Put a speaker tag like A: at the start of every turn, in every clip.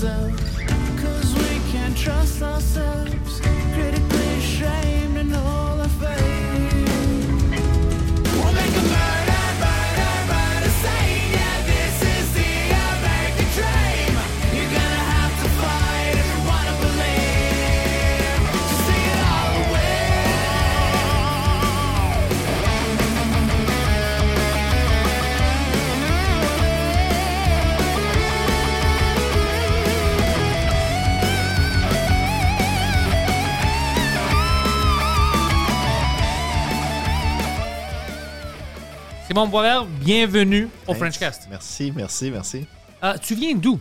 A: cell Cause we can't trust ourselves
B: Simon Boisvert, bienvenue au
C: Thanks.
B: Frenchcast.
C: Merci, merci, merci.
B: Euh, tu viens d'où?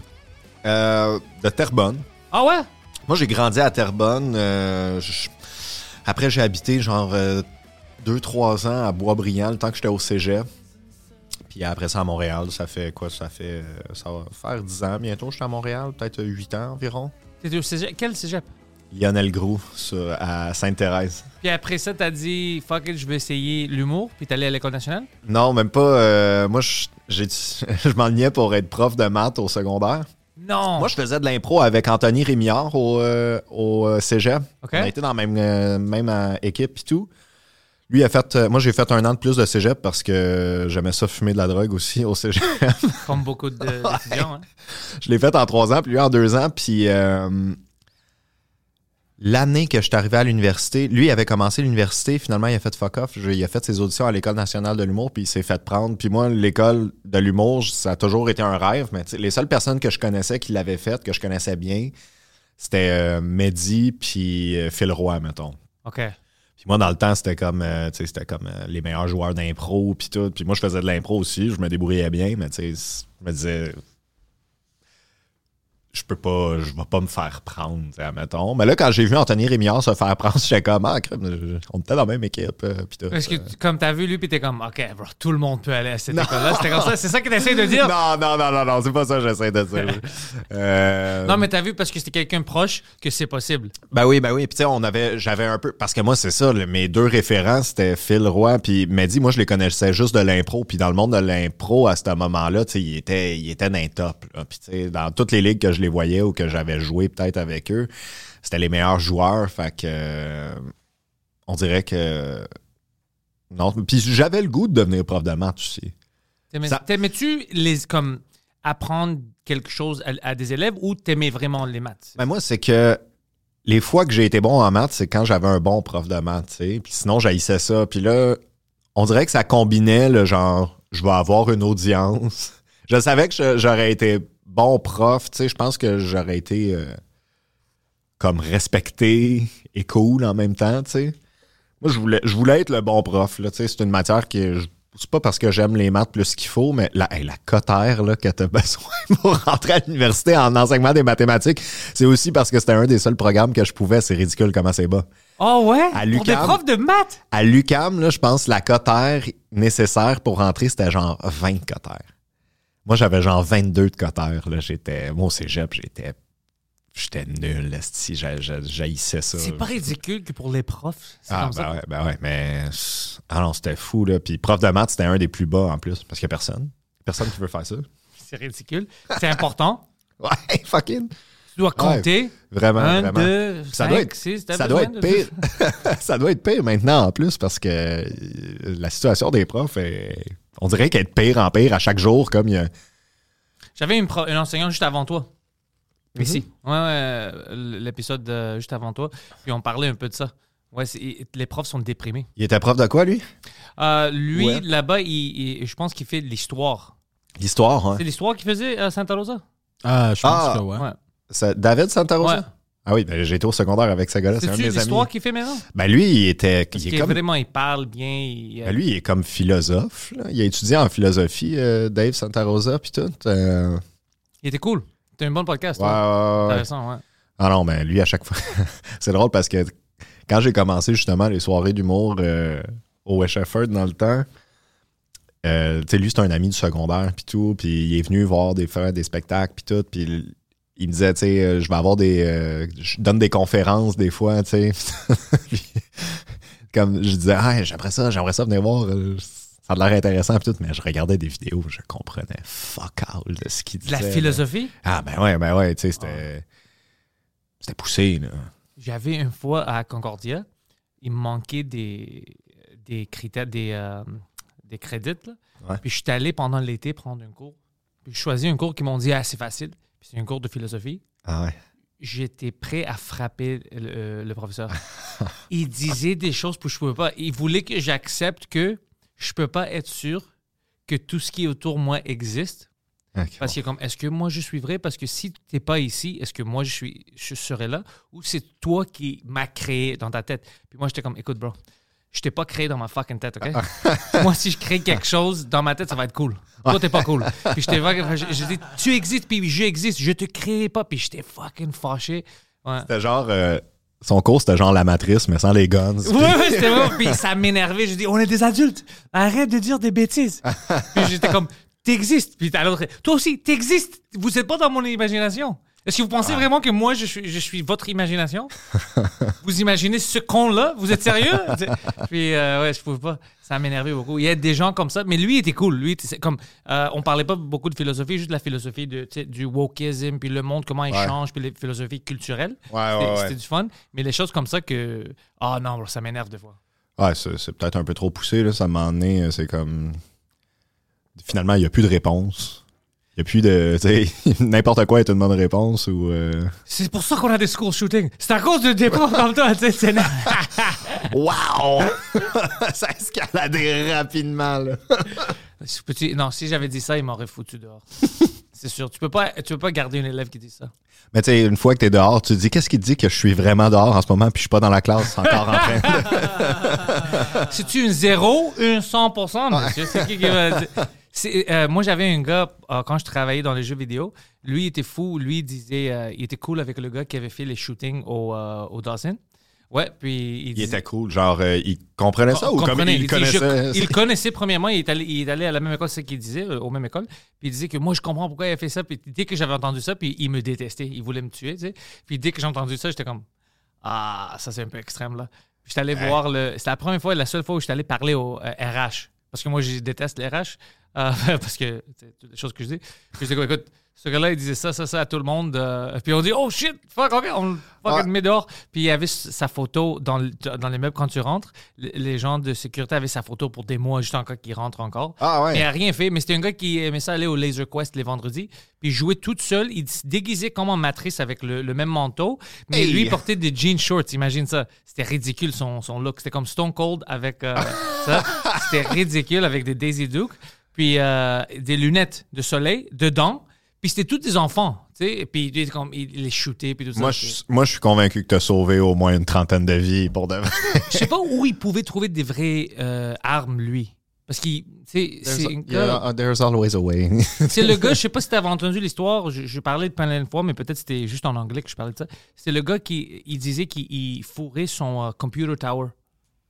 C: Euh, de Terrebonne.
B: Ah ouais?
C: Moi, j'ai grandi à Terrebonne. euh, je- Après, j'ai habité genre 2-3 ans à Boisbriand, le temps que j'étais au cégep. Puis après ça, à Montréal, ça fait quoi? Ça fait... euh, Ça va faire 10 ans bientôt, j'étais à Montréal. Peut-être 8 ans environ.
B: T'étais au cégep? Quel cégep?
C: Lionel Groux, sur- à Sainte-Thérèse.
B: Puis après ça, t'as dit, fuck it, je vais essayer l'humour, puis t'es allé à l'école nationale?
C: Non, même pas. euh, moi, je, je m'enlignais pour être prof de maths au secondaire.
B: Non!
C: Moi, je faisais de l'impro avec Anthony Rémillard au, euh, au euh, cégep. On a été dans la même, euh, même équipe et tout. Lui a fait. moi, j'ai fait un an de plus de cégep parce que j'aimais ça fumer de la drogue aussi au cégep.
B: Comme beaucoup de- d'étudiants. hein.
C: je l'ai fait en trois ans, puis lui en deux ans. Puis l'année que je suis arrivé à l'université, lui il avait commencé l'université. Finalement, il a fait fuck off. Je- il a fait ses auditions à l'École nationale de l'humour, puis il s'est fait prendre. Puis moi, l'école de l'humour, ça a toujours été un rêve. Mais les seules personnes que je connaissais qui l'avaient fait, que je connaissais bien, c'était euh, Mehdi puis euh, Phil Roy, mettons.
B: OK.
C: Puis moi, dans le temps, c'était comme, euh, c'était comme les meilleurs joueurs d'impro, puis tout. Puis moi, je faisais de l'impro aussi, je me débrouillais bien, mais tu sais, je me disais, je peux pas, je vais pas me faire prendre, admettons. Mais là, quand j'ai vu Anthony Rémillard se faire prendre, j'étais comme, ah, crème, je- on était dans la même équipe, euh, puis tout.
B: Parce que tu- comme t'as vu, lui, puis t'es comme, OK, bro, tout le monde peut aller à cette école-là. C'était comme ça. C'est ça que t'essayes de dire?
C: Non, non, non, non, non, c'est pas ça que j'essaie de dire. Euh,
B: Non, mais t'as vu parce que c'était quelqu'un proche que c'est possible.
C: Ben oui, ben oui. Puis tu sais, on avait, j'avais un peu, parce que moi c'est ça, le- mes deux référents c'était Phil Roy puis Mehdi. Moi je les connaissais juste de l'impro. Puis dans le monde de l'impro à ce moment-là, tu sais, il était, il était les top. Puis tu sais, dans toutes les ligues que je les voyais ou que j'avais joué peut-être avec eux, c'était les meilleurs joueurs. Fait que euh, on dirait que non. Puis j'avais le goût de devenir prof de maths aussi.
B: T'aimais-tu les, comme, apprendre quelque chose à, à des élèves ou t'aimais vraiment les maths?
C: Ben moi, c'est que les fois que j'ai été bon en maths, c'est quand j'avais un bon prof de maths, tu sais. Puis sinon, j'haïssais ça. Puis là, on dirait que ça combinait le genre, je vais avoir une audience. Je savais que j'aurais été bon prof, tu sais. Je pense que j'aurais été euh, comme respecté et cool en même temps, tu sais. Moi, je voulais, je voulais être le bon prof, là, tu sais. C'est une matière que... je- c'est pas parce que j'aime les maths plus qu'il faut, mais la, hey, la cotère là, que tu as besoin pour rentrer à l'université en enseignement des mathématiques, c'est aussi parce que c'était un des seuls programmes que je pouvais. C'est ridicule comment c'est bas.
B: Oh ouais?
C: À
B: Pour des profs de maths?
C: À l'UCAM, là, je pense que la cotère nécessaire pour rentrer, c'était genre 20 cotères. Moi, j'avais genre 22 de cotères. Là. J'étais, moi, au cégep, j'étais, j'étais nul. j'a- J'haïssais ça.
B: C'est pas ridicule que pour les profs.
C: Ah,
B: comme
C: ben
B: ça.
C: ouais, ben ouais, mais. Ah non, c'était fou, là. Puis prof de maths, c'était un des plus bas en plus, parce qu'il n'y a personne. Personne qui veut faire ça.
B: C'est ridicule. C'est important.
C: Ouais, fucking.
B: Tu dois compter.
C: Vraiment,
B: Un,
C: vraiment.
B: deux,
C: Ça
B: cinq,
C: doit être,
B: six.
C: ça doit être pire. ça doit être pire maintenant en plus parce que euh, la situation des profs est. On dirait qu'elle est de pire en pire à chaque jour, comme il y a.
B: J'avais une, pro- une enseignante juste avant toi.
C: Mhm.
B: Ici. Ouais, ouais, euh, l'épisode juste avant toi. Puis on parlait un peu de ça. Ouais, c'est- les profs sont déprimés.
C: Il était prof de quoi, lui?
B: Euh, lui,
C: Ouais.
B: là-bas, il, il- je pense qu'il fait de l'histoire.
C: L'histoire, hein?
B: C'est l'histoire qu'il faisait à Santa Rosa?
D: Ah, je pense
C: Ah.
D: que ouais.
B: Ouais.
C: C'est David Santa Rosa?
B: Ouais.
C: Ah oui, ben, j'ai été au secondaire avec ce gars-là. C'est un de mes amis.
B: qu'il fait maintenant?
C: Ben lui, il était.
B: Parce
C: il est comme,
B: vraiment, il parle bien. il-
C: ben, lui, il est comme philosophe. là. Il a étudié en philosophie, euh, Dave Santa Rosa, puis tout. euh,
B: Il était cool. C'était un bon podcast.
C: ouais,
B: toi.
C: ouais, ouais.
B: Intéressant, ouais.
C: Ah non, mais lui, à chaque fois. c'est drôle parce que quand j'ai commencé justement les soirées d'humour euh, au West Shefford dans le temps, euh, tu sais, lui, c'est un ami du secondaire, puis tout. Puis il est venu voir des, faire des spectacles, puis tout. Puis il, me disait, tu sais, euh, je vais avoir des. euh, je donne des conférences des fois, tu sais. Comme je disais, ah, j'aimerais ça, j'aimerais ça venir voir. euh, ça a l'air intéressant, puis tout. Mais je regardais des vidéos, je comprenais fuck all de ce qu'il
B: De
C: disait.
B: la
C: là.
B: philosophie?
C: Ah, ben ouais, ben ouais, tu sais, c'était. C'était poussé, là.
B: J'avais une fois à Concordia, il me manquait des, des critères, des, euh, des crédits. là.
C: Ouais.
B: Puis je suis allé pendant l'été prendre un cours. Puis je choisis un cours qui m'ont dit ah, c'est facile. Puis c'est un cours de philosophie.
C: Ah ouais.
B: J'étais prêt à frapper le, euh, le professeur. il disait des choses que je pouvais pas. Il voulait que j'accepte que je peux pas être sûr que tout ce qui est autour de moi existe.
C: Ok,
B: Parce que comme, est-ce que moi je suis vrai? Parce que si tu n'es pas ici, est-ce que moi je suis, je serai là? Ou c'est toi qui m'as créé dans ta tête? Puis moi j'étais comme, écoute bro, je t'ai pas créé dans ma fucking tête, OK? moi si je crée quelque chose dans ma tête, ça va être cool. Toi t'es pas cool. Puis je, je dis, tu existes, puis je existe, je te crée pas. Puis j'étais fucking fâché. Ouais.
C: C'était genre. euh, son cours, c'était genre la matrice, mais sans les guns.
B: Ouais, ouais, c'était vrai. Puis ça m'énervait. Je dis, on est des adultes. Arrête de dire des bêtises. Puis j'étais comme, t'existes. Puis t'as l'autre, toi aussi, t'existes. Vous n'êtes pas dans mon imagination. Est-ce que vous pensez vraiment que moi, je suis, je suis votre imagination? vous imaginez ce con-là? Vous êtes sérieux? Puis, euh, ouais, je pouvais pas. Ça m'énervait beaucoup. Il y a des gens comme ça, mais lui il était cool. Lui, c'est comme, euh, on parlait pas beaucoup de philosophie, juste de la philosophie de, du wokeism, puis le monde, comment il
C: Ouais.
B: change, puis les philosophies culturelles.
C: Ouais,
B: C'était-
C: ouais,
B: C'était
C: ouais.
B: du fun. Mais les choses comme ça que. Ah non, bro, ça m'énerve des fois.
C: Ouais, c'est peut-être un peu trop poussé, là. Ça m'a donné, c'est comme. Finalement, il n'y a plus de réponse. N'y a plus de. Tu n'importe quoi est une bonne réponse ou. euh,
B: C'est pour ça qu'on a des school shootings. C'est à cause de profs comme toi. tu sais, c'est-
C: Wow! ça a escaladé rapidement, là.
B: Peux-tu- Non, si j'avais dit ça, il m'aurait foutu dehors. C'est sûr. Tu peux pas, tu peux pas garder une élève qui dit ça.
C: Mais tu sais, une fois que t'es dehors, tu te dis qu'est-ce qui te dit que je suis vraiment dehors en ce moment puis je suis pas dans la classe encore en train de.
B: C'est-tu une zéro, une 100%, monsieur? C'est qui qui va dire? Euh, moi, j'avais un gars, euh, quand je travaillais dans les jeux vidéo, lui, il était fou. Lui, il disait, euh, il était cool avec le gars qui avait fait les shootings au, au Dawson. Ouais, puis il,
C: Il
B: disait-
C: était cool. Genre, il comprenait ça ou comme il connaissait.
B: je- il connaissait premièrement, il est allé, il est allé à la même école, c'est ce qu'il disait, aux mêmes écoles. Puis il disait que moi, je comprends pourquoi il a fait ça. Puis dès que j'avais entendu ça, puis il me détestait, il voulait me tuer, tu sais. Puis dès que j'ai entendu ça, j'étais comme, ah, ça c'est un peu extrême là. Puis j'étais allé voir le. C'était la première fois, la seule fois où j'étais allé parler au RH. Parce que moi, je déteste les RH. Euh, parce que c'est toutes les choses que je dis. Puis j'étais comme, écoute, ce gars-là, il disait ça, ça, ça à tout le monde. euh, puis on dit, oh shit, fuck, ok, on le met dehors. Puis il y avait sa photo dans, dans les meubles quand tu rentres. Les- Les gens de sécurité avaient sa photo pour des mois, juste encore qu'il rentre encore.
C: Ah ouais.
B: Mais il n'a rien fait. Mais c'était un gars qui aimait ça aller au Laser Quest les vendredis. Puis il jouait tout seul. Il se déguisait comme en matrice avec le, le même manteau. Mais
C: Hey.
B: lui, il portait des jeans shorts. Imagine ça. C'était ridicule son, son look. C'était comme Stone Cold avec euh, ça. C'était ridicule avec des Daisy Duke. Puis euh, des lunettes de soleil dedans. Puis c'était tous des enfants. Tu sais. Et puis il, était comme, il, il les shootait. Puis tout ça.
C: Moi, je, moi, je suis convaincu que t'as sauvé au moins une trentaine de vies pour de vrai.
B: Je sais pas où il pouvait trouver des vraies euh, armes, lui. Parce qu'il. tu sais, C'est un gars-
C: Yeah, there's always a way.
B: C'est le gars, je sais pas si tu avais entendu l'histoire, je, je parlais de plein de fois, mais peut-être c'était juste en anglais que je parlais de ça. C'est le gars qui il disait qu'il il fourrait son euh, computer tower,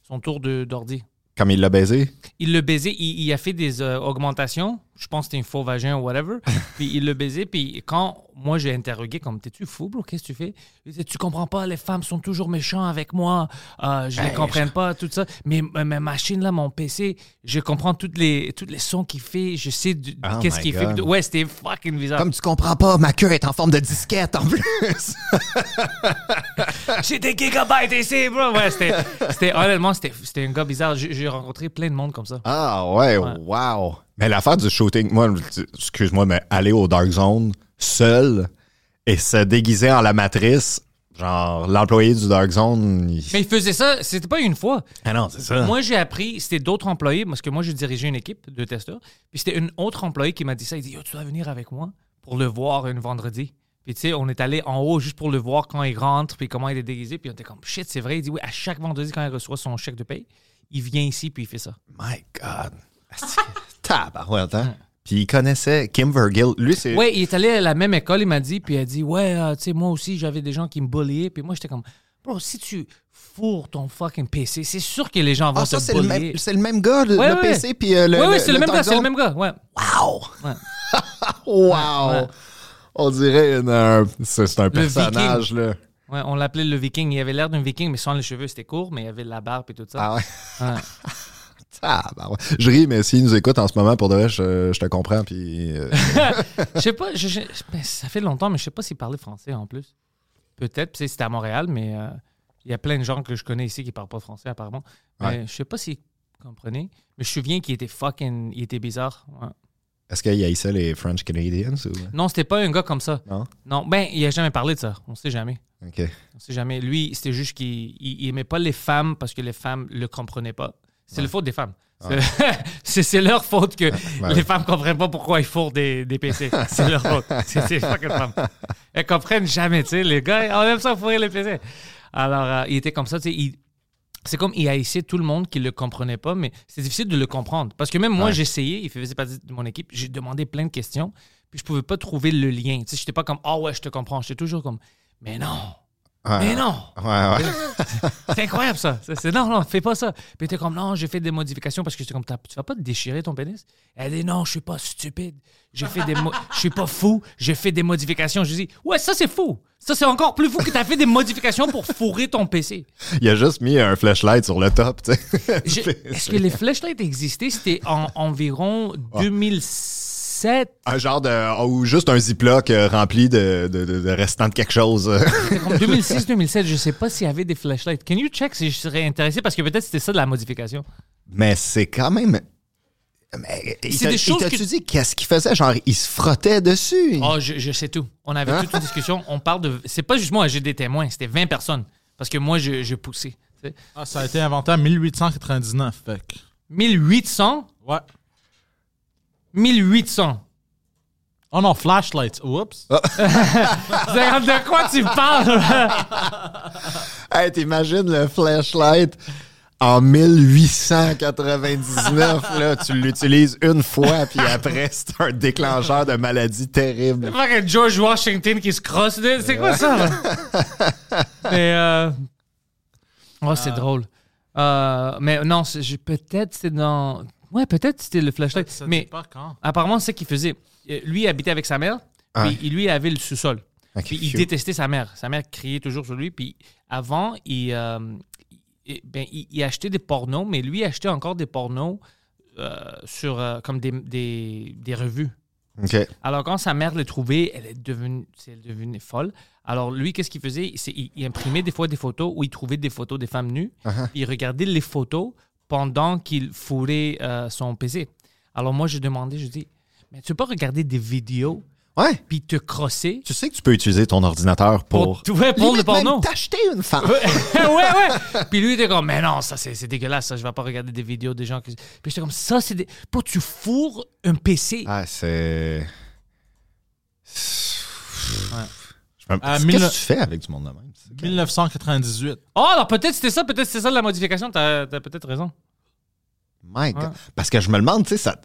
B: son tour de- d'ordi.
C: Comme il l'a baisé?
B: Il le baisait, il, il a fait des euh, augmentations, je pense que c'était un faux vagin ou whatever, puis il le baisait, puis quand moi j'ai interrogué, comme t'es-tu fou, bro, qu'est-ce que tu fais? Il disait, tu comprends pas, les femmes sont toujours méchantes avec moi, euh, je les comprends pas, tout ça, mais ma machine là, mon PC, je comprends toutes les, toutes les sons qu'il fait, je sais du-
C: Oh
B: qu'est-ce qu'il fait. Ouais, c'était fucking bizarre.
C: Comme tu comprends pas, ma queue est en forme de disquette en plus.
B: J'ai des gigabytes ici, bro. Ouais, c'était, honnêtement, c'était, c'était un gars bizarre. J'ai, j'ai rencontré plein de monde comme ça.
C: Ah ouais, wow. Mais l'affaire du shooting, moi, excuse-moi, mais aller au Dark Zone seul et se déguiser en la matrice, genre l'employé du Dark Zone. il-
B: Mais il faisait ça, c'était pas une fois.
C: Ah non, c'est ça.
B: Moi, j'ai appris, c'était d'autres employés, parce que moi, j'ai dirigé une équipe de testeurs. Puis c'était une autre employée qui m'a dit ça. Il dit Yo, tu dois venir avec moi pour le voir un vendredi. Puis Puis tu sais, on est allé en haut juste pour le voir quand il rentre, puis comment il est déguisé. Puis on était comme, shit, c'est vrai. Il dit, oui, à chaque vendredi, quand il reçoit son chèque de paye, il vient ici, puis il fait ça.
C: My God. Tabarouette, hein? Puis il connaissait Kim Vergil. Lui, c'est.
B: Ouais, il est allé à la même école, il m'a dit, puis il a dit, ouais, euh, tu sais, moi aussi, j'avais des gens qui me bulliaient. Puis moi, j'étais comme, bro, si tu fourres ton fucking PC, c'est sûr que les gens vont
C: Ah, ça,
B: te
C: c'est le,
B: bullier.
C: même, c'est le même gars, le,
B: Ouais,
C: le
B: ouais.
C: PC, puis euh, le.
B: Ouais, ouais, c'est le, même gars, c'est le même gars, ouais.
C: Wow!
B: Ouais.
C: wow! On dirait c'est c'est un personnage, là.
B: Ouais, on l'appelait le viking. Il avait l'air d'un viking, mais sans les cheveux, c'était court, mais il avait la barbe et tout ça.
C: Ah ouais?
B: Ouais.
C: Tabarouette. Je ris, mais s'il nous écoute en ce moment, pour de vrai, je, je te comprends, puis. euh,
B: Je sais pas, je- je- ben, ça fait longtemps, mais je sais pas s'il parlait français en plus. Peut-être, puis c'était à Montréal, mais euh, il y a plein de gens que je connais ici qui parlent pas français apparemment. Mais
C: Ouais.
B: je sais pas s'il comprenait. Mais je me souviens qu'il était fucking, il était bizarre. ouais.
C: Est-ce qu'il haïssait les French Canadians ou?
B: Non, c'était pas un gars comme ça.
C: Non?
B: Non, ben, il a jamais parlé de ça. On sait jamais.
C: OK.
B: On sait jamais. Lui, c'était juste qu'il il, il aimait pas les femmes parce que les femmes le comprenaient pas. C'est le faute des femmes. C'est- leur faute que
C: Ouais.
B: les femmes comprennent pas pourquoi ils fourrent des, des PC. C'est leur faute. C'est c'est fucking femmes. Elles comprennent jamais, tu sais. Les gars, on aime ça fourrer les PC. Alors, euh, il était comme ça, tu sais. C'est comme il haïssait tout le monde qui le comprenait pas, mais c'est difficile de le comprendre. Parce que même moi,
C: Ouais.
B: j'ai essayé, il faisait partie de mon équipe, j'ai demandé plein de questions, puis je pouvais pas trouver le lien. Tu sais, j'étais pas comme, ah ouais, je te comprends. J'étais toujours comme, mais non,
C: Ouais.
B: mais non.
C: Ouais, ouais.
B: C'est incroyable ça. C'est, non, non, fais pas ça. Puis t'es comme, non, j'ai fait des modifications parce que j'étais comme, tu vas pas te déchirer ton pénis? Elle dit, non, je suis pas stupide. J'ai fait des je suis pas fou. J'ai fait des modifications. Je dis, ouais, ça c'est fou. Ça c'est encore plus fou que t'as fait des modifications pour fourrer ton PC.
C: Il a juste mis un flashlight sur le top, tu sais.
B: Est-ce que les flashlights existaient? C'était en environ 2007.
C: Un genre de. Ou juste un ziploc euh, rempli de, de, de, de restants de quelque chose.
B: C'était comme 2006-2007. Je sais pas s'il y avait des flashlights. Can you check si je serais intéressé? Parce que peut-être c'était ça de la modification.
C: Mais c'est quand même. Mais il
B: C'est des choses
C: t'a-tu
B: que-
C: dit qu'est-ce qu'il faisait? Genre, il se frottait dessus.
B: Oh, je, je sais tout. On avait toute une discussion. On parle de. C'est pas juste moi, j'ai des témoins. C'était 20 personnes. Parce que moi, je, je poussais. tu sais.
D: Ah, ça a été inventé en 1899. Fait que-
B: 1800
D: Ouais.
B: 1800.
D: Oh non, flashlights. Oups.
C: Ah.
B: C'est- De quoi tu parles?
C: Hey, t'imagines le flashlight en 1899, là, tu l'utilises une fois, puis après, c'est un déclencheur de maladie terrible.
B: Fucking George Washington qui se crosse. C'est quoi ça? Mais. Euh... Oh, c'est drôle. Euh, mais non, c'est- peut-être c'est dans. Ouais, peut-être c'était le flashlight.
D: Ça
B: mais
D: dit pas quand.
B: apparemment, c'est ce qu'il faisait. Euh, Lui, il habitait avec sa mère,
C: Ouais.
B: puis lui avait le sous-sol.
C: Ok,
B: Puis il
C: phew.
B: détestait sa mère. Sa mère criait toujours sur lui. Puis avant, il, euh, il- ben, il, il achetait des pornos, mais lui achetait encore des pornos euh, sur, euh, comme des, des, des revues.
C: OK.
B: Alors, quand sa mère les trouvait, elle est devenue, c'est- elle est devenue folle. Alors, lui, qu'est-ce qu'il faisait? C'est- il, il imprimait des fois des photos où il trouvait des photos des femmes nues.
C: Uh-huh.
B: puis il regardait les photos pendant qu'il fourrait euh, son PC. Alors, moi, j'ai demandé, je dis, mais tu peux pas regarder des vidéos
C: Ouais.
B: puis te crosser?
C: Tu sais que tu peux utiliser ton ordinateur pour.
B: pour, ouais, pour le porno.
C: t'acheter une femme.
B: ouais, ouais. Puis lui, il était comme, mais non, ça, c'est c'est dégueulasse, ça, je vais pas regarder des vidéos des gens qui. Puis j'étais comme, ça, c'est des. Pour tu fourres un PC.
C: Ah, c'est. Je me-
D: À
C: Qu'est-ce que tu fais avec du monde de même? C'est-
D: 1998.
B: Oh, alors peut-être c'était ça, peut-être c'est ça la modification, t'as as, peut-être raison. Ouais.
C: Parce que je me demande, tu sais, ça.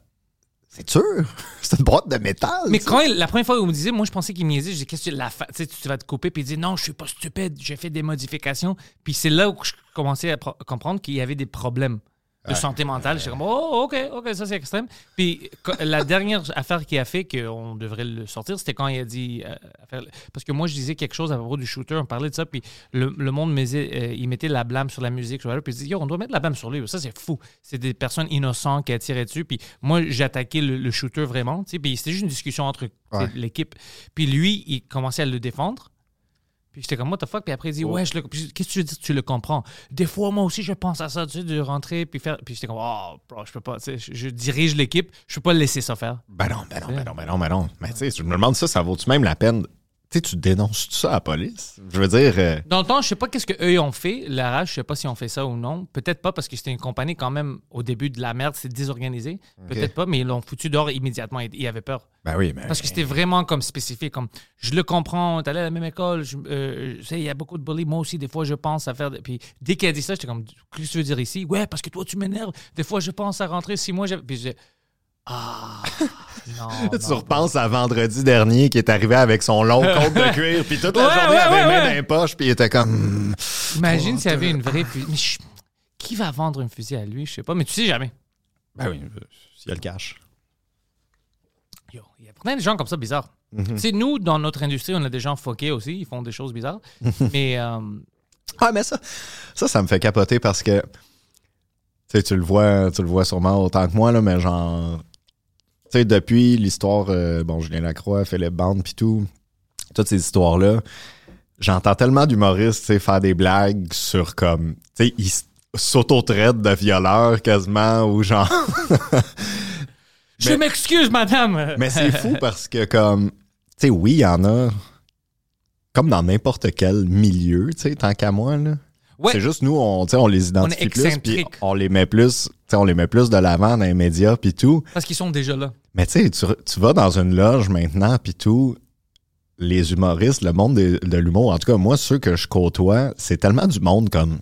C: C'est dur. C'est une boîte de métal.
B: Mais quand il- la première fois où il me disait, moi je pensais qu'il me niaisait, je dis, qu'est-ce que tu, la fa- tu vas te couper, puis il dit, non, je suis pas stupide, j'ai fait des modifications. Puis c'est là où je commençais à comprendre qu'il y avait des problèmes de santé mentale. J'étais comme, oh, ok, ok, ça c'est extrême. Puis la dernière affaire qu'il a fait, qu'on devrait le sortir, c'était quand il a dit, euh, parce que moi je disais quelque chose à propos du shooter, on parlait de ça, puis le, le monde euh, il mettait la blâme sur la musique, sur la- puis il dit, yo, on doit mettre la blâme sur lui. Ça c'est fou. C'est des personnes innocentes qui a tiré dessus. Puis moi j'attaquais le, le shooter vraiment, tu sais, puis c'était juste une discussion entre
C: Ouais.
B: l'équipe. Puis lui, il commençait à le défendre. Puis j'étais comme, what the fuck? Puis après, il dit, ouais, je le- qu'est-ce que tu veux dire? Tu le comprends? Des fois, moi aussi, je pense à ça, tu sais, de rentrer, puis faire. Puis j'étais comme, oh, bro, je peux pas, tu sais, je, je dirige l'équipe, je peux pas le laisser ça faire.
C: Ben non, ben non, ben non, ben non, ben non. Mais tu sais, je me demande ça, ça vaut-tu même la peine? Tu Tu sais, tu dénonces tout ça à la police? Je veux dire, euh,
B: Dans le temps, je sais pas qu'est-ce qu'eux ont fait. La rage, je sais pas si on fait ça ou non. Peut-être pas parce que c'était une compagnie quand même au début de la merde, c'est désorganisé. Peut-être pas, mais ils l'ont foutu dehors immédiatement. Ils avaient peur.
C: ben oui, mais.
B: Parce que c'était vraiment comme spécifique. Comme, je le comprends, t'allais à la même école, je- euh, sais, il y a beaucoup de bullies. Moi aussi, des fois, je pense à faire. de- Puis dès qu'elle a dit ça, j'étais comme, qu'est-ce que tu veux dire ici? Ouais, parce que toi, tu m'énerves. Des fois, je pense à rentrer si moi, j'avais. Puis. Ah. non.
C: Tu
B: non.
C: repenses à vendredi dernier qui est arrivé avec son long compte de cuir, puis toute la
B: Ouais,
C: journée
B: ouais,
C: avait
B: ouais,
C: les mains
B: ouais.
C: dans les poches, puis il était comme. hmm,
B: Imagine s'il y avait une vraie fusil. Mais je- qui va vendre une fusil à lui? Je sais pas, mais tu sais jamais.
C: Ben oui, s'il y a le cash.
B: Yo, Il y a plein de gens comme ça bizarres. Tu sais, nous, dans notre industrie, on a des gens fuckés aussi. Ils font des choses bizarres. mais euh,
C: Ah, mais ça, ça, ça me fait capoter parce que. Tu sais, tu le vois, tu le vois sûrement autant que moi, là, mais genre. Tu sais, depuis l'histoire, euh, bon, Julien Lacroix, Philippe Bande, puis tout, toutes ces histoires-là, j'entends tellement d'humoristes, faire des blagues sur comme. Tu sais, ils s'auto-traitent de violeurs quasiment, ou genre.
B: je m'excuse, madame.
C: Mais c'est fou parce que, comme, tu sais, oui, il y en a, comme dans n'importe quel milieu, tu sais, tant qu'à moi, là.
B: Ouais.
C: C'est juste nous, on, on les identifie plus, puis on les met plus, on les met plus de l'avant dans les médias, puis tout.
B: Parce qu'ils sont déjà là.
C: Mais tu sais, tu vas dans une loge maintenant, puis tout, les humoristes, le monde de, de l'humour, en tout cas, moi, ceux que je côtoie, c'est tellement du monde comme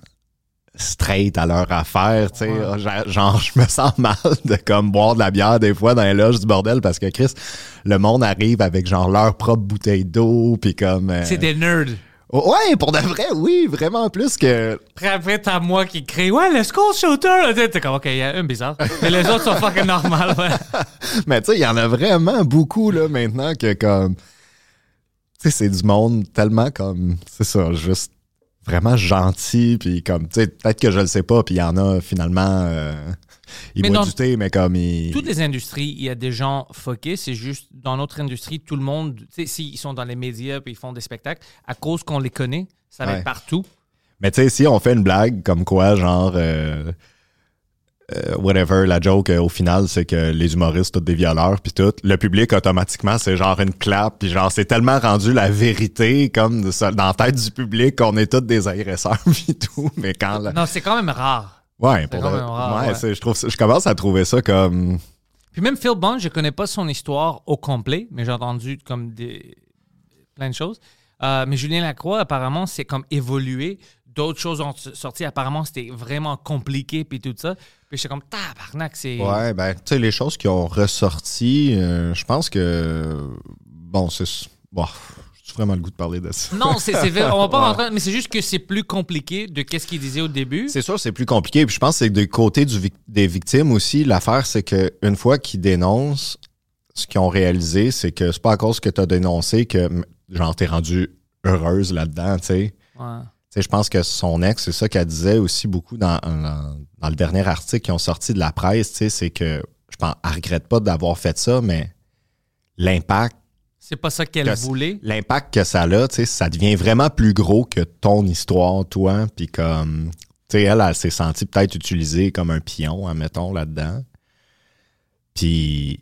C: straight à leur affaire, tu sais,
B: Ouais.
C: genre, genre, je me sens mal de comme boire de la bière des fois dans les loges du bordel parce que Chris, le monde arrive avec genre leur propre bouteille d'eau puis comme euh,
B: C'est des nerds.
C: Ouais, pour de vrai, oui, vraiment plus que
B: Après, t'as moi qui crie Ouais, le school shooter. T'es- comme, OK, il y a un bizarre. Mais les autres sont fucking normales. Ouais.
C: mais tu sais, il y en a vraiment beaucoup là maintenant que comme tu sais, c'est du monde tellement comme c'est ça, juste vraiment gentil puis comme tu sais, peut-être que je le sais pas puis il y en a finalement euh, ils
B: Mais dans
C: du thé mais comme ils
B: Toutes les industries, il y a des gens fuckés. C'est juste, dans notre industrie, tout le monde, tu sais, s'ils sont dans les médias puis ils font des spectacles, à cause qu'on les connaît, ça va
C: Ouais.
B: être partout.
C: Mais tu sais, si on fait une blague comme quoi, genre, euh, euh, whatever, la joke euh, au final, c'est que les humoristes, tous des violeurs, puis tout, le public, automatiquement, c'est genre une clap, puis genre, c'est tellement rendu la vérité, comme de ça, dans la tête du public, qu'on est tous des agresseurs, puis tout. Mais quand. la-
B: Non, c'est quand même rare.
C: Ouais, pour
B: rare,
C: ouais, je trouve, je commence à trouver ça comme.
B: Puis même Phil Bond, je connais pas son histoire au complet, mais j'ai entendu comme des plein de choses. Euh, mais Julien Lacroix, apparemment, c'est comme évolué. D'autres choses ont sorti. Apparemment, c'était vraiment compliqué puis tout ça. Puis j'étais comme tabarnak, c'est.
C: Ouais, ben, tu sais, les choses qui ont ressorti, euh, je pense que. Bon, c'est. Bon, vraiment le goût de parler de ça.
B: Non, c'est, c'est vrai, on va pas
C: Ouais.
B: rentrer, mais c'est juste que c'est plus compliqué de qu'est-ce qu'il disait au début.
C: C'est sûr, c'est plus compliqué. Puis je pense que c'est du côté du des victimes aussi. L'affaire, c'est que une fois qu'ils dénoncent, ce qu'ils ont réalisé, c'est que c'est pas à cause que tu as dénoncé que, genre, t'es rendu heureuse là-dedans, tu sais.
B: Ouais.
C: Tu sais, je pense que son ex, c'est ça qu'elle disait aussi beaucoup dans, dans, dans le dernier article qu'ils ont sorti de la presse, tu sais, c'est que, je pense, elle regrette pas d'avoir fait ça, mais l'impact
B: C'est pas ça qu'elle
C: que-
B: voulait.
C: L'impact que ça a, tu sais, ça devient vraiment plus gros que ton histoire, toi. Puis comme, tu sais, elle, elle s'est sentie peut-être utilisée comme un pion, admettons, là-dedans. Puis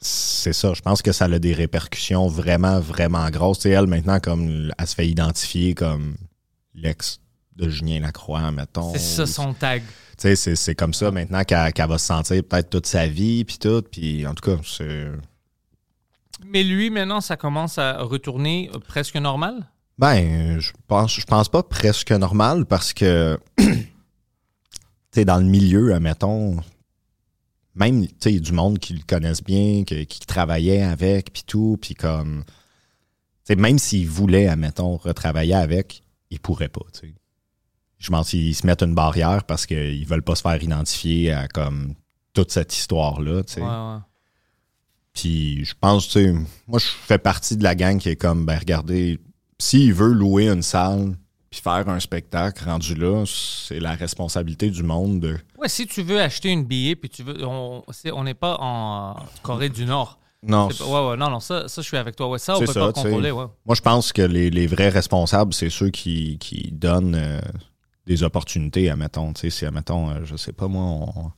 C: c'est ça, je pense que ça a des répercussions vraiment, vraiment grosses. Tu sais, elle, maintenant, comme, elle se fait identifier comme l'ex de Julien Lacroix, mettons.
B: C'est ça son tag.
C: Tu sais, c'est- comme ça maintenant qu'elle qu'elle va se sentir peut-être toute sa vie, puis tout. Puis en tout cas, c'est...
B: Mais lui, maintenant, ça commence à retourner euh, presque normal?
C: Ben, je pense, je pense pas presque normal parce que, tu sais, dans le milieu, admettons, même, tu sais, du monde qui le connaissent bien, que- qui travaillait avec, puis tout, puis comme, tu sais, même s'il voulait, admettons, retravailler avec, il pourrait pas, tu sais. Je pense qu'ils se mettent une barrière parce qu'ils veulent pas se faire identifier à, comme, toute cette histoire-là, tu sais.
B: Ouais, ouais.
C: Puis je pense, tu sais, moi, je fais partie de la gang qui est comme, ben regardez, s'il veut louer une salle puis faire un spectacle rendu là, c'est la responsabilité du monde de.
B: Ouais, si tu veux acheter une billet, puis tu veux. On n'est pas en Corée du Nord.
C: Non.
B: Pas- ouais, ouais, non, non, ça, ça, je suis avec toi. Ouais, ça, on peut
C: ça,
B: pas contrôler, ouais.
C: Moi, je pense que les, les vrais responsables, c'est ceux qui, qui donnent euh, des opportunités, admettons. Tu sais, si, admettons, euh, je sais pas moi, on,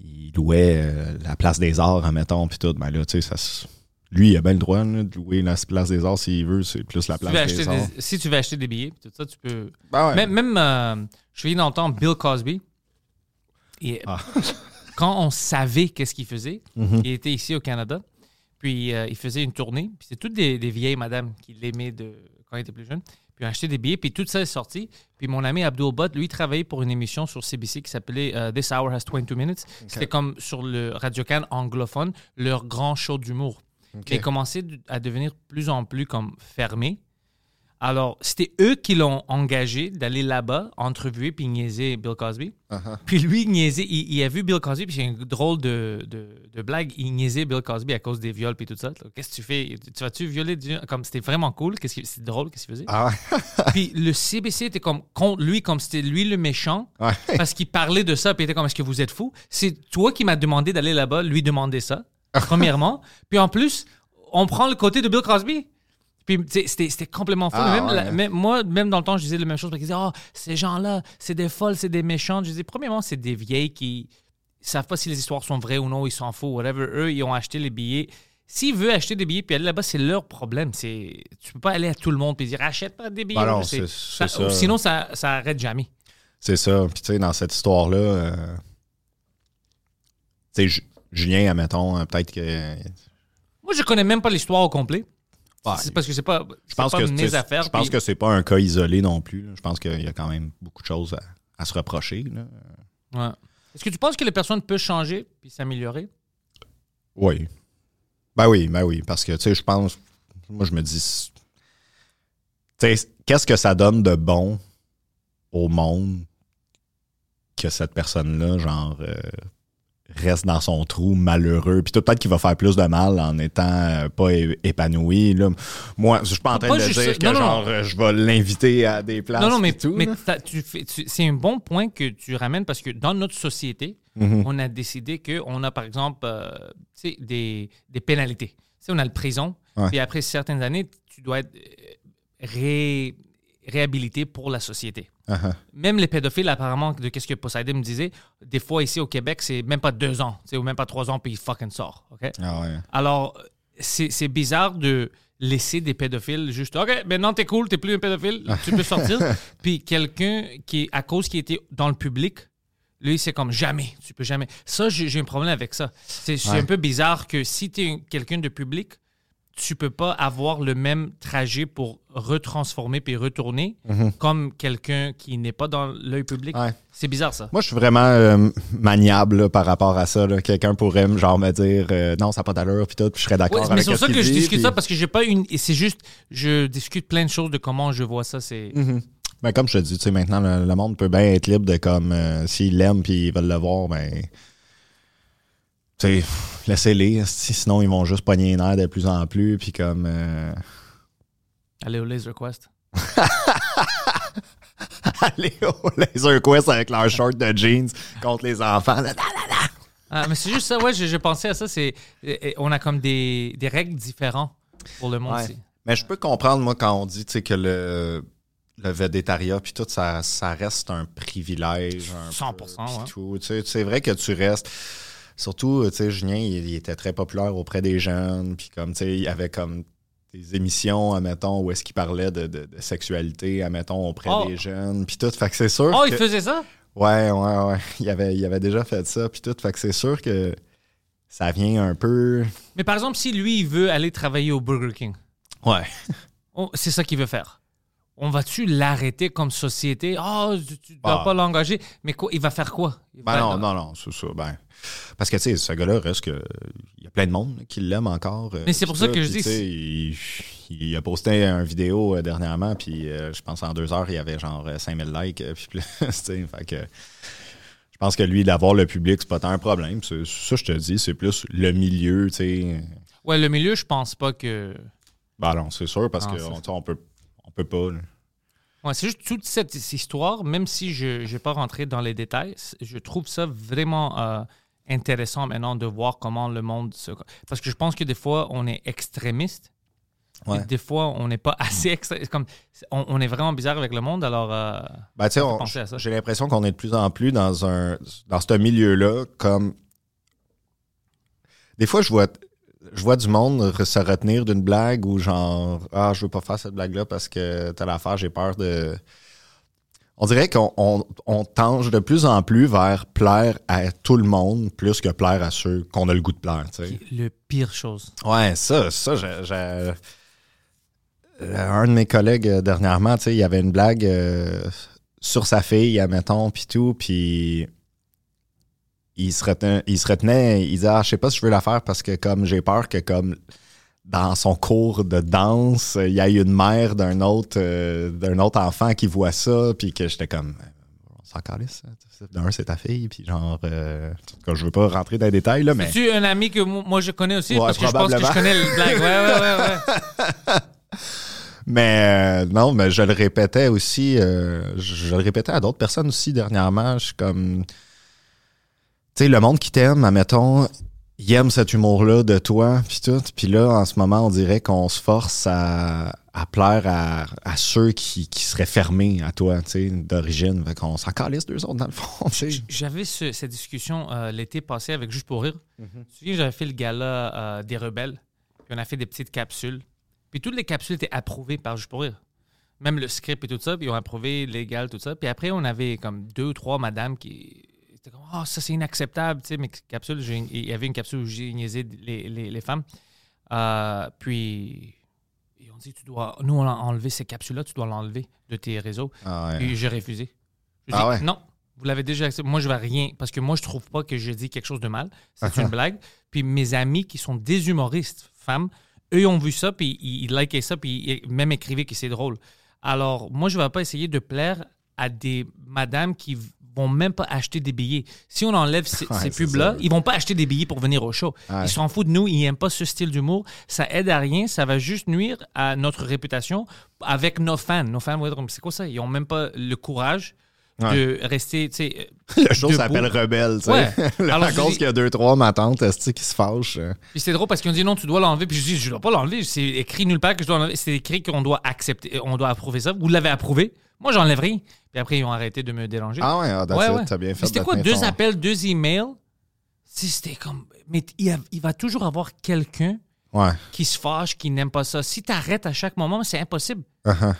C: ils louaient euh, la place des arts, admettons, puis tout, ben là, tu sais, ça se- lui, il a bien le droit là, de louer la place des arts s'il veut. C'est plus la place des arts.
B: des- si tu veux acheter des billets, tout ça, tu peux.
C: Ben ouais.
B: Même, même euh, je suis dans le temps, Bill Cosby. Et
C: Ah.
B: quand on savait qu'est-ce qu'il faisait,
C: Mhm.
B: il était ici au Canada. Puis euh, il faisait une tournée. Puis c'est toutes des, des vieilles madames qui l'aimaient de, quand il était plus jeune. Puis acheté des billets. Puis tout ça est sorti. Puis mon ami Abdul Butt, lui, travaillait pour une émission sur CBC qui s'appelait euh, This Hour Has 22 Minutes. C'était comme sur le Radio-Can anglophone, leur grand show d'humour. Mais il commençait de- à devenir de plus en plus comme fermé. Alors, c'était eux qui l'ont engagé d'aller là-bas, entrevuer puis niaiser Bill Cosby.
C: Uh-huh.
B: Puis lui, il niaisait, il, il a vu Bill Cosby, puis c'est une drôle de, de, de blague. Il niaisait Bill Cosby à cause des viols puis tout ça. Qu'est-ce que tu fais? Tu vas-tu violer? du- Comme c'était vraiment cool. Qu'est-ce que c'est drôle qu'est-ce qu'il faisait?
C: Ah ouais.
B: Puis le CBC était comme contre lui, comme c'était lui le méchant,
C: Ouais.
B: parce qu'il parlait de ça, puis il était comme est-ce que vous êtes fou C'est toi qui m'as demandé d'aller là-bas, lui demander ça, premièrement. puis en plus, on prend le côté de Bill Cosby. Puis c'était c'était complètement fou.
C: Ah,
B: même,
C: ouais.
B: la- même moi, même dans le temps, je disais la même chose. Parce qu'ils disaient, oh, ces gens-là, c'est des folles, c'est des méchantes. Je disais, premièrement, c'est des vieilles qui savent pas si les histoires sont vraies ou non, ils s'en foutent, whatever. Eux, ils ont acheté les billets. S'ils veulent acheter des billets puis aller là-bas, c'est leur problème. C'est Tu peux pas aller à tout le monde et dire achète pas des billets.
C: Non, ça.
B: Sinon, ça, ça arrête jamais.
C: C'est ça. Puis tu sais, dans cette histoire-là, euh, tu sais, Ju- Julien, admettons, euh, peut-être que.
B: Moi, je connais même pas l'histoire au complet. C'est parce que c'est pas,
C: Je pense
B: pas
C: que
B: mes affaires.
C: Je pense que c'est pas un cas isolé non plus. Je pense qu'il y a quand même beaucoup de choses à, à se reprocher.
B: Ouais. Est-ce que tu penses que les personnes peuvent changer puis s'améliorer?
C: Oui. Ben oui, ben oui. Parce que, tu sais, je pense. Moi, je me dis. Tu sais, qu'est-ce que ça donne de bon au monde que cette personne-là, genre, euh, reste dans son trou malheureux. Puis peut-être qu'il va faire plus de mal en étant euh, pas épanoui. Là. Moi, je suis pas en train
B: Pas
C: de dire
B: ça.
C: que
B: Non,
C: genre,
B: non.
C: euh, je vais l'inviter à des places.
B: non, non, mais, c'est un bon point que tu ramènes parce que dans notre société,
C: Mhm.
B: on a décidé qu'on a, par exemple, euh, des, des pénalités. On a le prison,
C: Ouais.
B: puis après certaines années, tu dois être ré- réhabilité pour la société.
C: Uh-huh.
B: Même les pédophiles, apparemment, de qu'est-ce que Poseidon me disait, des fois ici au Québec, c'est même pas deux ans, sais, ou même pas trois ans, puis il fucking sort. OK?
C: Ah ouais.
B: Alors, c'est c'est bizarre de laisser des pédophiles juste OK, maintenant t'es cool, t'es plus un pédophile, tu peux sortir. Puis quelqu'un qui, à cause qui était dans le public, lui, c'est comme jamais, tu peux jamais. Ça, j'ai un problème avec ça. C'est c'est
C: Ouais.
B: un peu bizarre que si tu es quelqu'un de public, tu peux pas avoir le même trajet pour retransformer puis retourner comme quelqu'un qui n'est pas dans l'œil public.
C: Ouais.
B: C'est bizarre ça.
C: Moi, je suis vraiment euh, maniable là, par rapport à ça. Quelqu'un pourrait me, genre, me dire euh, non, ça n'a pas d'allure, puis tout, puis je serais d'accord
B: Ouais,
C: avec
B: mais c'est ça que je discute
C: puis-
B: ça parce que j'ai pas une. C'est juste, je discute plein de choses de comment je vois ça. C'est.
C: Mhm. Ben, comme je te dis, tu sais, maintenant, le, le monde peut bien être libre de comme euh, s'ils l'aiment puis ils veulent le voir, ben. Tu sais, laissez-les. Sinon, ils vont juste pogner les nerfs de plus en plus, puis comme. euh,
B: Allez au Laser Quest.
C: aller au Laser Quest avec leur short de jeans contre les enfants.
B: Ah, mais c'est juste ça, ouais, j'ai pensé à ça. C'est, on a comme des, des règles différentes pour le monde.
C: Ouais.
B: ici.
C: Mais je peux comprendre, moi, quand on dit que le, le végétariat, puis tout, ça, ça reste un privilège. Un
B: 100%,
C: peu, puis
B: ouais.
C: tout. Tu sais, C'est vrai que tu restes. Surtout, tu sais, Julien, il, il était très populaire auprès des jeunes, puis comme, tu sais, il y avait comme des émissions, admettons, où est-ce qu'il parlait de, de- de sexualité, admettons, auprès
B: Oh.
C: des jeunes, puis tout. Fait que c'est sûr.
B: Oh,
C: que-
B: il faisait ça?
C: Ouais, ouais, ouais. Il avait, il avait déjà fait ça, puis tout. Fait que c'est sûr que ça vient un peu.
B: Mais par exemple, si lui, il veut aller travailler au Burger King,
C: Ouais.
B: on- c'est ça qu'il veut faire. On va-tu l'arrêter comme société? Oh, tu, tu dois
C: Ah.
B: pas l'engager. Mais quoi, il va faire quoi?
C: Ben non, non, non, c'est ça. Ben, parce que, tu sais, ce gars-là reste que. Il y a plein de monde qui l'aime encore. euh,
B: Mais c'est pour ça que je dis,
C: Il, il a posté une vidéo euh, dernièrement, puis euh, je pense en deux heures, il y avait genre euh, 5000 likes, puis plus. fait que. Je pense que lui, d'avoir le public, c'est pas tant un problème. C'est- Ça, je te dis, c'est plus le milieu, tu sais.
B: Ouais, le milieu, je pense pas que.
C: Ben non, c'est sûr, parce qu'on on, peut, peut pas. là.
B: Ouais, c'est juste toute cette histoire, même si je n'ai pas rentré dans les détails, je trouve ça vraiment euh, intéressant maintenant de voir comment le monde se... Parce que je pense que des fois, on est extrémiste.
C: Ouais.
B: Des fois, on n'est pas assez extré- Comme, on, on est vraiment bizarre avec le monde, alors... euh,
C: Ben, j'ai l'impression qu'on est de plus en plus dans un dans ce milieu-là, comme des fois, je vois je vois du monde se retenir d'une blague ou genre, ah, je veux pas faire cette blague-là parce que telle affaire, j'ai peur de. On dirait qu'on on, on tange de plus en plus vers plaire à tout le monde plus que plaire à ceux qu'on a le goût de plaire, tu sais.
B: Le pire chose.
C: Ouais, ça, ça, j'ai. j'ai- euh, Un de mes collègues euh, dernièrement, tu sais, il y avait une blague euh, sur sa fille, admettons, puis tout, puis il se retenait, il se retenait, il disait, ah, je sais pas si je veux la faire parce que comme j'ai peur que comme dans son cours de danse, il y a une mère d'un autre, euh, d'un autre enfant qui voit ça, puis que j'étais comme, euh, on s'en calisse, ça. d'un c'est ta fille, puis genre, euh, je veux pas rentrer dans les détails là, mais
B: Tu un ami que mo- moi je connais aussi?
C: Ouais,
B: parce que je pense que je connais le blague. Ouais, ouais, ouais, ouais.
C: Mais euh, non, mais je le répétais aussi, euh, je, je le répétais à d'autres personnes aussi dernièrement. Je suis comme. Tu sais, le monde qui t'aime, admettons, il aime cet humour-là de toi, puis tout. Puis là, en ce moment, on dirait qu'on se force à, à plaire à, à ceux qui, qui seraient fermés à toi, tu sais, d'origine. Fait qu'on s'en calisse deux autres, dans le fond, tu.
B: J'avais ce- cette discussion euh, l'été passé avec Juste pour rire. Tu te souviens, j'avais fait le gala euh, des rebelles. Puis on a fait des petites capsules. Puis toutes les capsules étaient approuvées par Juste pour rire. Même le script et tout ça, puis ils ont approuvé légal, tout ça. Puis après, on avait comme deux ou trois madames qui étaient comme Ah, ça c'est inacceptable. Tu sais, mes capsules, j'ai- il y avait une capsule où j'ai niaisé les, les- les femmes. Euh, puis ils ont dit tu dois, nous on a enlevé ces capsules-là, tu dois l'enlever de tes réseaux.
C: Ah ouais.
B: Puis j'ai refusé. Je
C: Ah
B: dis,
C: ouais?
B: Non, vous l'avez déjà accepté. Moi, je vais rien. Parce que moi, je trouve pas que je dis quelque chose de mal. C'est une blague. Puis mes amis qui sont des humoristes, femmes, eux ont vu ça, puis ils, ils likaient ça, puis ils même écrivaient que c'est drôle. Alors, moi, je vais pas essayer de plaire à des madames qui vont même pas acheter des billets. Si on enlève ces,
C: Ouais,
B: ces
C: c'est
B: pubs-là, ils vont pas acheter des billets pour venir au show.
C: Ouais.
B: Ils s'en foutent de nous, ils aiment pas ce style d'humour. Ça aide à rien, ça va juste nuire à notre réputation avec nos fans. Nos fans vont être comme, c'est quoi ça? Ils ont même pas le courage de rester, tu sais...
C: Le show s'appelle Rebelle, tu sais.
B: Ouais. Alors, je
C: cause
B: dis-
C: qu'il y a deux, trois matantes esti, qui se fâchent?
B: Puis c'est drôle parce qu'ils ont dit non, tu dois l'enlever. Puis je dis, je dois pas l'enlever. C'est écrit nulle part que je dois l'enlever. C'est écrit qu'on doit accepter, on doit approuver ça. Vous l'avez approuvé. Moi, j'enlève rien. Puis après, ils ont arrêté de me déranger.
C: Ah ouais, ah,
B: Ouais,
C: t'as bien fait.
B: C'était quoi, deux
C: ton-
B: appels, deux emails? C'était comme. Mais il, y a- il va toujours avoir quelqu'un
C: Ouais.
B: qui se fâche, qui n'aime pas ça. Si tu arrêtes à chaque moment, c'est impossible.
C: Uh-huh.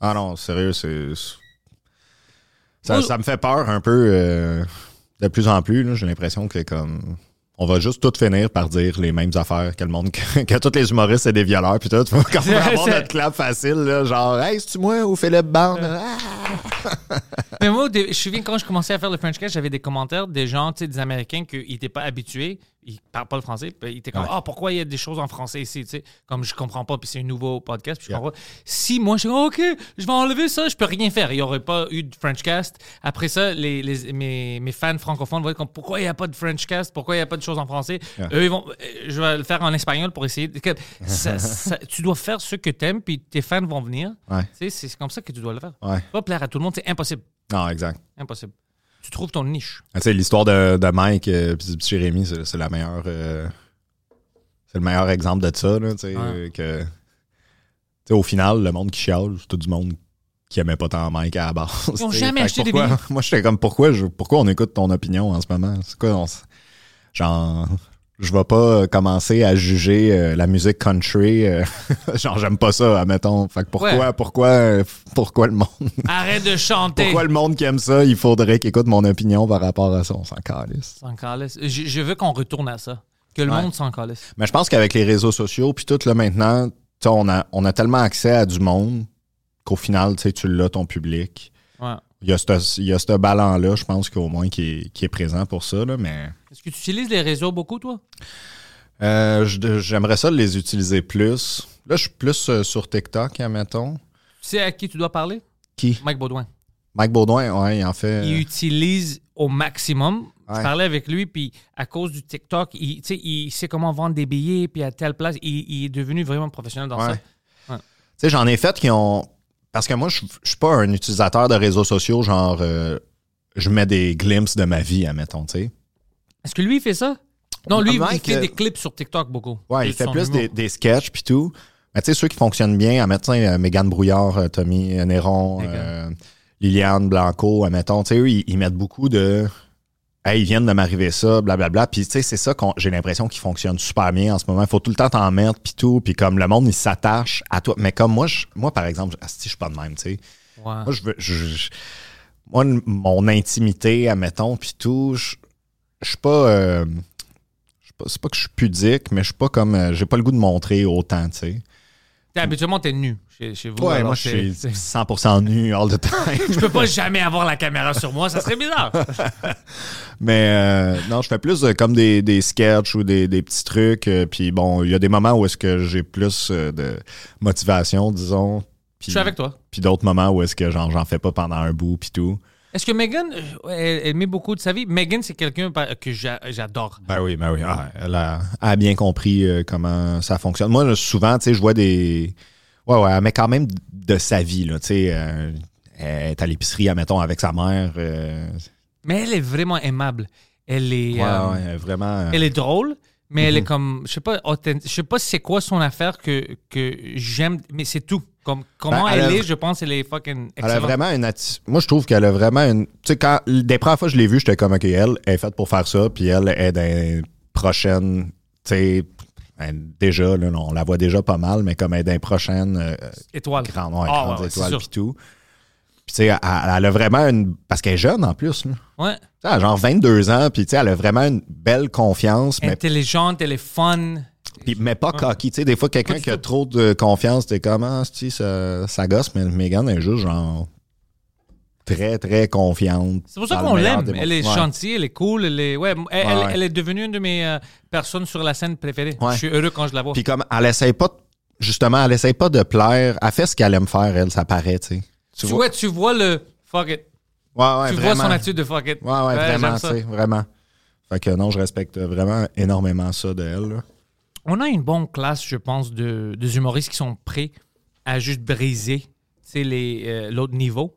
C: Ah non, sérieux, c'est. Ça,
B: Oh.
C: ça me fait peur un peu euh, de plus en plus. J'ai l'impression que comme. On va juste tout finir par dire les mêmes affaires que le monde, que, que tous les humoristes c'est des violeurs, puis tout. Quand on va avoir notre clap facile, là, genre, hey, c'est-tu moi ou Philippe Bande? Ah!
B: Mais moi, je me souviens quand je commençais à faire le French Cast, j'avais des commentaires des gens, tu sais, des Américains qui n'étaient pas habitués, ils parlent pas le français, puis ils étaient comme ah pourquoi il y a des choses en français ici, tu sais, comme je comprends pas, puis c'est un nouveau podcast, puis je
C: Yeah.
B: comprends. pas. Si moi je suis ok, je vais enlever ça, je peux rien faire, il y aurait pas eu de French Cast. Après ça, les, les- mes, mes fans francophones vont être comme pourquoi il y a pas de French Cast, pourquoi il y a pas de choses en français?
C: Yeah.
B: Eux ils vont, euh, je vais le faire en espagnol pour essayer. de- que- ça- ça- tu dois faire ce que t'aimes, puis tes fans vont venir.
C: Ouais.
B: Tu sais, c'est comme ça que tu dois le faire.
C: Ouais.
B: Pas plaire à tout le monde, c'est impossible.
C: Non, exact.
B: Impossible. Tu trouves ton niche.
C: Ah, Tu sais, l'histoire de, de Mike et Jérémy, c'est c'est la meilleure. euh, c'est le meilleur exemple de ça, là, tu sais,
B: Ouais.
C: que. au final, le monde qui chiale, c'est tout du monde qui aimait pas tant Mike à la base.
B: Ils ont jamais acheté des billets.
C: Moi, j'étais comme, pourquoi, je- pourquoi on écoute ton opinion en ce moment? C'est quoi, on genre, je vais pas commencer à juger euh, la musique country. euh, genre, j'aime pas ça, admettons. Fait que pourquoi,
B: Ouais.
C: pourquoi, euh, pourquoi le monde,
B: Arrête de chanter.
C: pourquoi le monde qui aime ça, il faudrait qu'il écoute mon opinion par rapport à ça? On s'en calisse.
B: S'en calisse. Je, je veux qu'on retourne à ça. Que le
C: Ouais.
B: monde s'en calisse.
C: Mais je pense qu'avec les réseaux sociaux, puis tout là maintenant, on a, on a tellement accès à du monde qu'au final, tu sais, tu l'as ton public.
B: Ouais.
C: Il y a ce, ballon-là, je pense qu'au moins qui est, qui est présent pour ça, là, mais
B: Est-ce que tu utilises les réseaux beaucoup, toi?
C: euh, je- j'aimerais ça les utiliser plus. Là, je suis plus euh, sur TikTok, admettons.
B: Tu sais à qui tu dois parler?
C: Qui?
B: Mike Baudouin.
C: Mike Baudouin, il en fait.
B: Il utilise au maximum. Je
C: Ouais.
B: parlais avec lui, puis à cause du TikTok, il, il sait comment vendre des billets, puis à telle place, il, il est devenu vraiment professionnel dans
C: Ouais.
B: ça.
C: Tu sais, j'en ai fait qui ont. Parce que moi, je je suis pas un utilisateur de réseaux sociaux, genre, euh, je mets des glimpses de ma vie, admettons, tu sais.
B: Est-ce que lui, il fait ça? Non, lui, il fait des clips sur TikTok beaucoup.
C: Ouais, il fait plus des, des sketchs puis tout. Mais tu sais, ceux qui fonctionnent bien, admettons, euh, Mégane Brouillard, euh, Tommy Néron, euh, Liliane Blanco, admettons, tu sais, eux, ils, ils mettent beaucoup de Hey, ils viennent de m'arriver ça, blablabla. Puis, tu sais, c'est ça qu'on j'ai l'impression qu'il fonctionne super bien en ce moment. Il faut tout le temps t'en mettre, puis tout. Puis, comme le monde, il s'attache à toi. Mais comme moi, je, moi par exemple, asti, je suis pas de même, tu sais.
B: Ouais.
C: Moi, je veux. je- je- moi, mon intimité, admettons, puis tout, je je suis pas. euh, c'est pas que je suis pudique, mais je suis pas comme. euh, j'ai pas le goût de montrer autant, tu sais.
B: T'es- Habituellement, t'es nu chez, chez vous.
C: Ouais,
B: alors
C: moi, je suis
B: c'est-
C: 100% nu all the time.
B: Je peux pas jamais avoir la caméra sur moi, ça serait bizarre.
C: Mais euh, non, je fais plus euh, comme des, des sketchs ou des, des petits trucs. euh, puis bon, il y a des moments où est-ce que j'ai plus euh, de motivation, disons.
B: Je suis avec toi.
C: Puis d'autres moments où est-ce que genre, j'en fais pas pendant un bout, puis tout.
B: Est-ce que Megan, euh, elle, elle met beaucoup de sa vie? Megan, c'est quelqu'un que j'a- j'adore.
C: Ben oui, ben oui. Ah, elle, a, elle a bien compris euh, comment ça fonctionne. Moi, là, souvent, tu sais, je vois des. Ouais, ouais, elle met quand même de sa vie, là. Tu sais, euh, elle est à l'épicerie, admettons, avec sa mère. euh,
B: Mais elle est vraiment aimable. Elle est,
C: ouais, ouais, vraiment.
B: elle est drôle, mais elle est
C: Mhm.
B: comme, je sais pas, je sais pas c'est quoi son affaire que, que j'aime, mais c'est tout. Comme, comment
C: Ben, elle
B: elle,
C: a-
B: est, je pense, elle est fucking
C: Elle a
B: excellente.
C: vraiment une Moi, je trouve qu'elle a vraiment une. Tu sais, quand. Des premières fois que je l'ai vue, j'étais comme, OK, elle est faite pour faire ça, puis elle est dans les prochaines. Tu sais, ben, déjà, là, on la voit déjà pas mal, mais comme elle est dans les prochaines euh,
B: Étoile.
C: grandes, ouais,
B: c'est
C: étoiles,
B: sûr.
C: puis tout. Puis, tu sais, elle, elle a vraiment une. Parce qu'elle est jeune en plus, là.
B: Ouais.
C: Elle a genre 22 ans, puis tu sais, elle a vraiment une belle confiance, mais,
B: Intelligente, elle est fun.
C: mais pas cocky. Tu sais, des fois, quelqu'un qui a trop de confiance, t'es comme, ah, tu sais, ça, ça gosse, mais Megan est juste genre très, très confiante.
B: C'est pour ça qu'on l'aime. Elle est.
C: Ouais.
B: gentille, elle est cool, elle est, ouais, elle,
C: Ouais,
B: elle- est devenue une de mes euh, personnes sur la scène préférées.
C: Ouais.
B: Je suis heureux quand je la vois.
C: Puis comme, elle essaye pas, justement, elle essaye pas de plaire. Elle fait ce qu'elle aime faire, elle, ça paraît, tu sais.
B: tu, vois, tu vois le fuck it.
C: Ouais, ouais,
B: tu
C: vraiment.
B: vois son attitude de fuck it.
C: Ouais, ouais, vraiment, tu sais, vraiment. Fait que non, je respecte vraiment énormément ça de elle, là.
B: On a une bonne classe, je pense, de, des humoristes qui sont prêts à juste briser euh, l'autre niveau.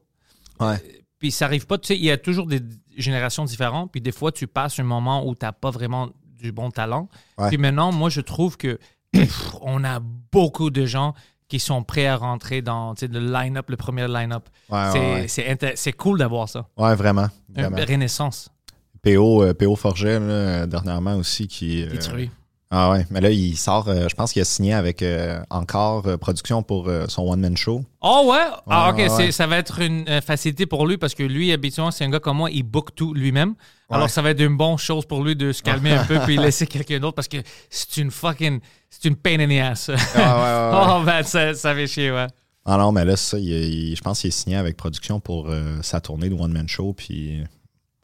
C: Ouais.
B: Puis ça arrive pas, tu sais, il y a toujours des générations différentes. Puis des fois, tu passes un moment où tu n'as pas vraiment du bon talent.
C: Ouais.
B: Puis maintenant, moi, je trouve que pff, on a beaucoup de gens qui sont prêts à rentrer dans le line-up, le premier line-up.
C: Ouais,
B: c'est,
C: ouais,
B: cool d'avoir ça.
C: Ouais, vraiment.
B: Une renaissance.
C: PO, euh, PO Forget, là, dernièrement aussi, qui. euh,
B: Détruit.
C: Ah ouais, mais là, il sort, euh, je pense qu'il a signé avec euh, encore euh, production pour son one-man show.
B: Oh ouais? Ah, ok,
C: ouais, ouais.
B: ça va être une facilité pour lui parce que lui, habituellement, c'est un gars comme moi, il book tout lui-même.
C: Ouais.
B: Alors, ça va être une bonne chose pour lui de se calmer un peu puis laisser quelqu'un d'autre parce que c'est une fucking. C'est une pain in the ass.
C: Ah,
B: oh, ben, ça, ça fait chier, ouais.
C: Ah non, mais là, ça, il, il- je pense qu'il est signé avec production pour sa tournée de one-man show, puis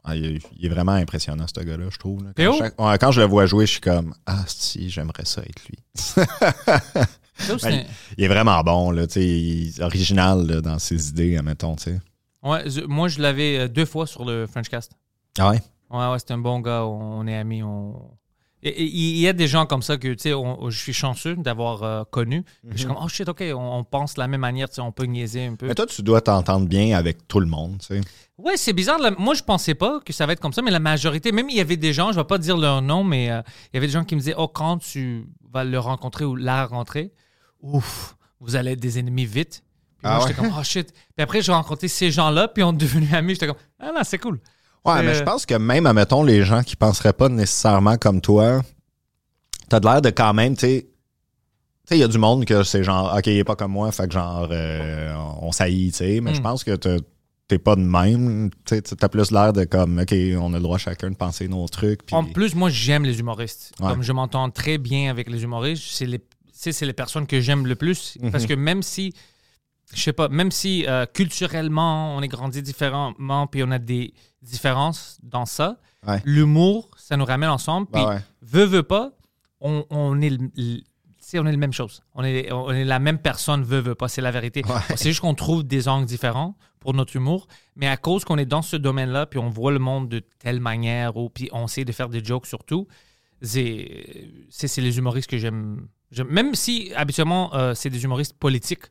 C: ah, il, est- il est vraiment impressionnant, ce gars-là, je trouve. là. Quand, chaque- ouais, quand je le vois jouer, je suis comme, ah, si, j'aimerais ça être lui. Ben, il est vraiment bon, là, il est original là, dans ses idées, admettons, tu sais.
B: ouais, je- moi, je l'avais euh, deux fois sur le Frenchcast.
C: Ah ouais?
B: Ouais, ouais, c'est un bon gars. On, on est amis. On... Il y a des gens comme ça que, tu sais, je suis chanceux d'avoir euh, connu. Je suis comme, oh shit, OK, on, on pense de la même manière, tu sais, on peut niaiser un peu.
C: Mhm. Mais toi, tu dois t'entendre bien avec tout le monde, tu sais.
B: Ouais, c'est bizarre. la- Moi, je pensais pas que ça va être comme ça, mais la majorité, même il y avait des gens, je vais pas dire leur nom, mais euh, il y avait des gens qui me disaient, oh, quand tu vas le rencontrer ou la rencontrer, ouf, vous allez être des ennemis vite. Puis
C: Ah
B: moi,
C: ouais?
B: j'étais comme, oh shit. Puis après, j'ai rencontré ces gens-là, puis on est devenus amis. J'étais comme, ah non, c'est cool.
C: Ouais, mais je pense que même, admettons, les gens qui penseraient pas nécessairement comme toi, t'as de l'air de quand même, tu sais, tu sais, il y a du monde que c'est genre, OK, il est pas comme moi, fait que genre, euh, on saillit, tu sais, mais je
B: Mm.
C: pense que t'as- t'es pas de même, t'as plus l'air de comme, OK, on a le droit chacun de penser nos trucs. puis-
B: En plus, moi, j'aime les humoristes.
C: Ouais.
B: Comme je m'entends très bien avec les humoristes, c'est les, c'est les personnes que j'aime le plus.
C: Mhm.
B: Parce que même si, je sais pas, même si euh, culturellement, on est grandi différemment, puis on a des différences dans ça,
C: Ouais.
B: l'humour, ça nous ramène ensemble. Puis,
C: Ah ouais.
B: veut, veut pas, on, on est on est la même chose. On est, on est la même personne, veut, veut pas. C'est la vérité.
C: Ouais.
B: C'est juste qu'on trouve des angles différents pour notre humour. Mais à cause qu'on est dans ce domaine-là, puis on voit le monde de telle manière, ou puis on essaie de faire des jokes surtout, c'est les humoristes que j'aime. Même si, habituellement, euh, c'est des humoristes politiques.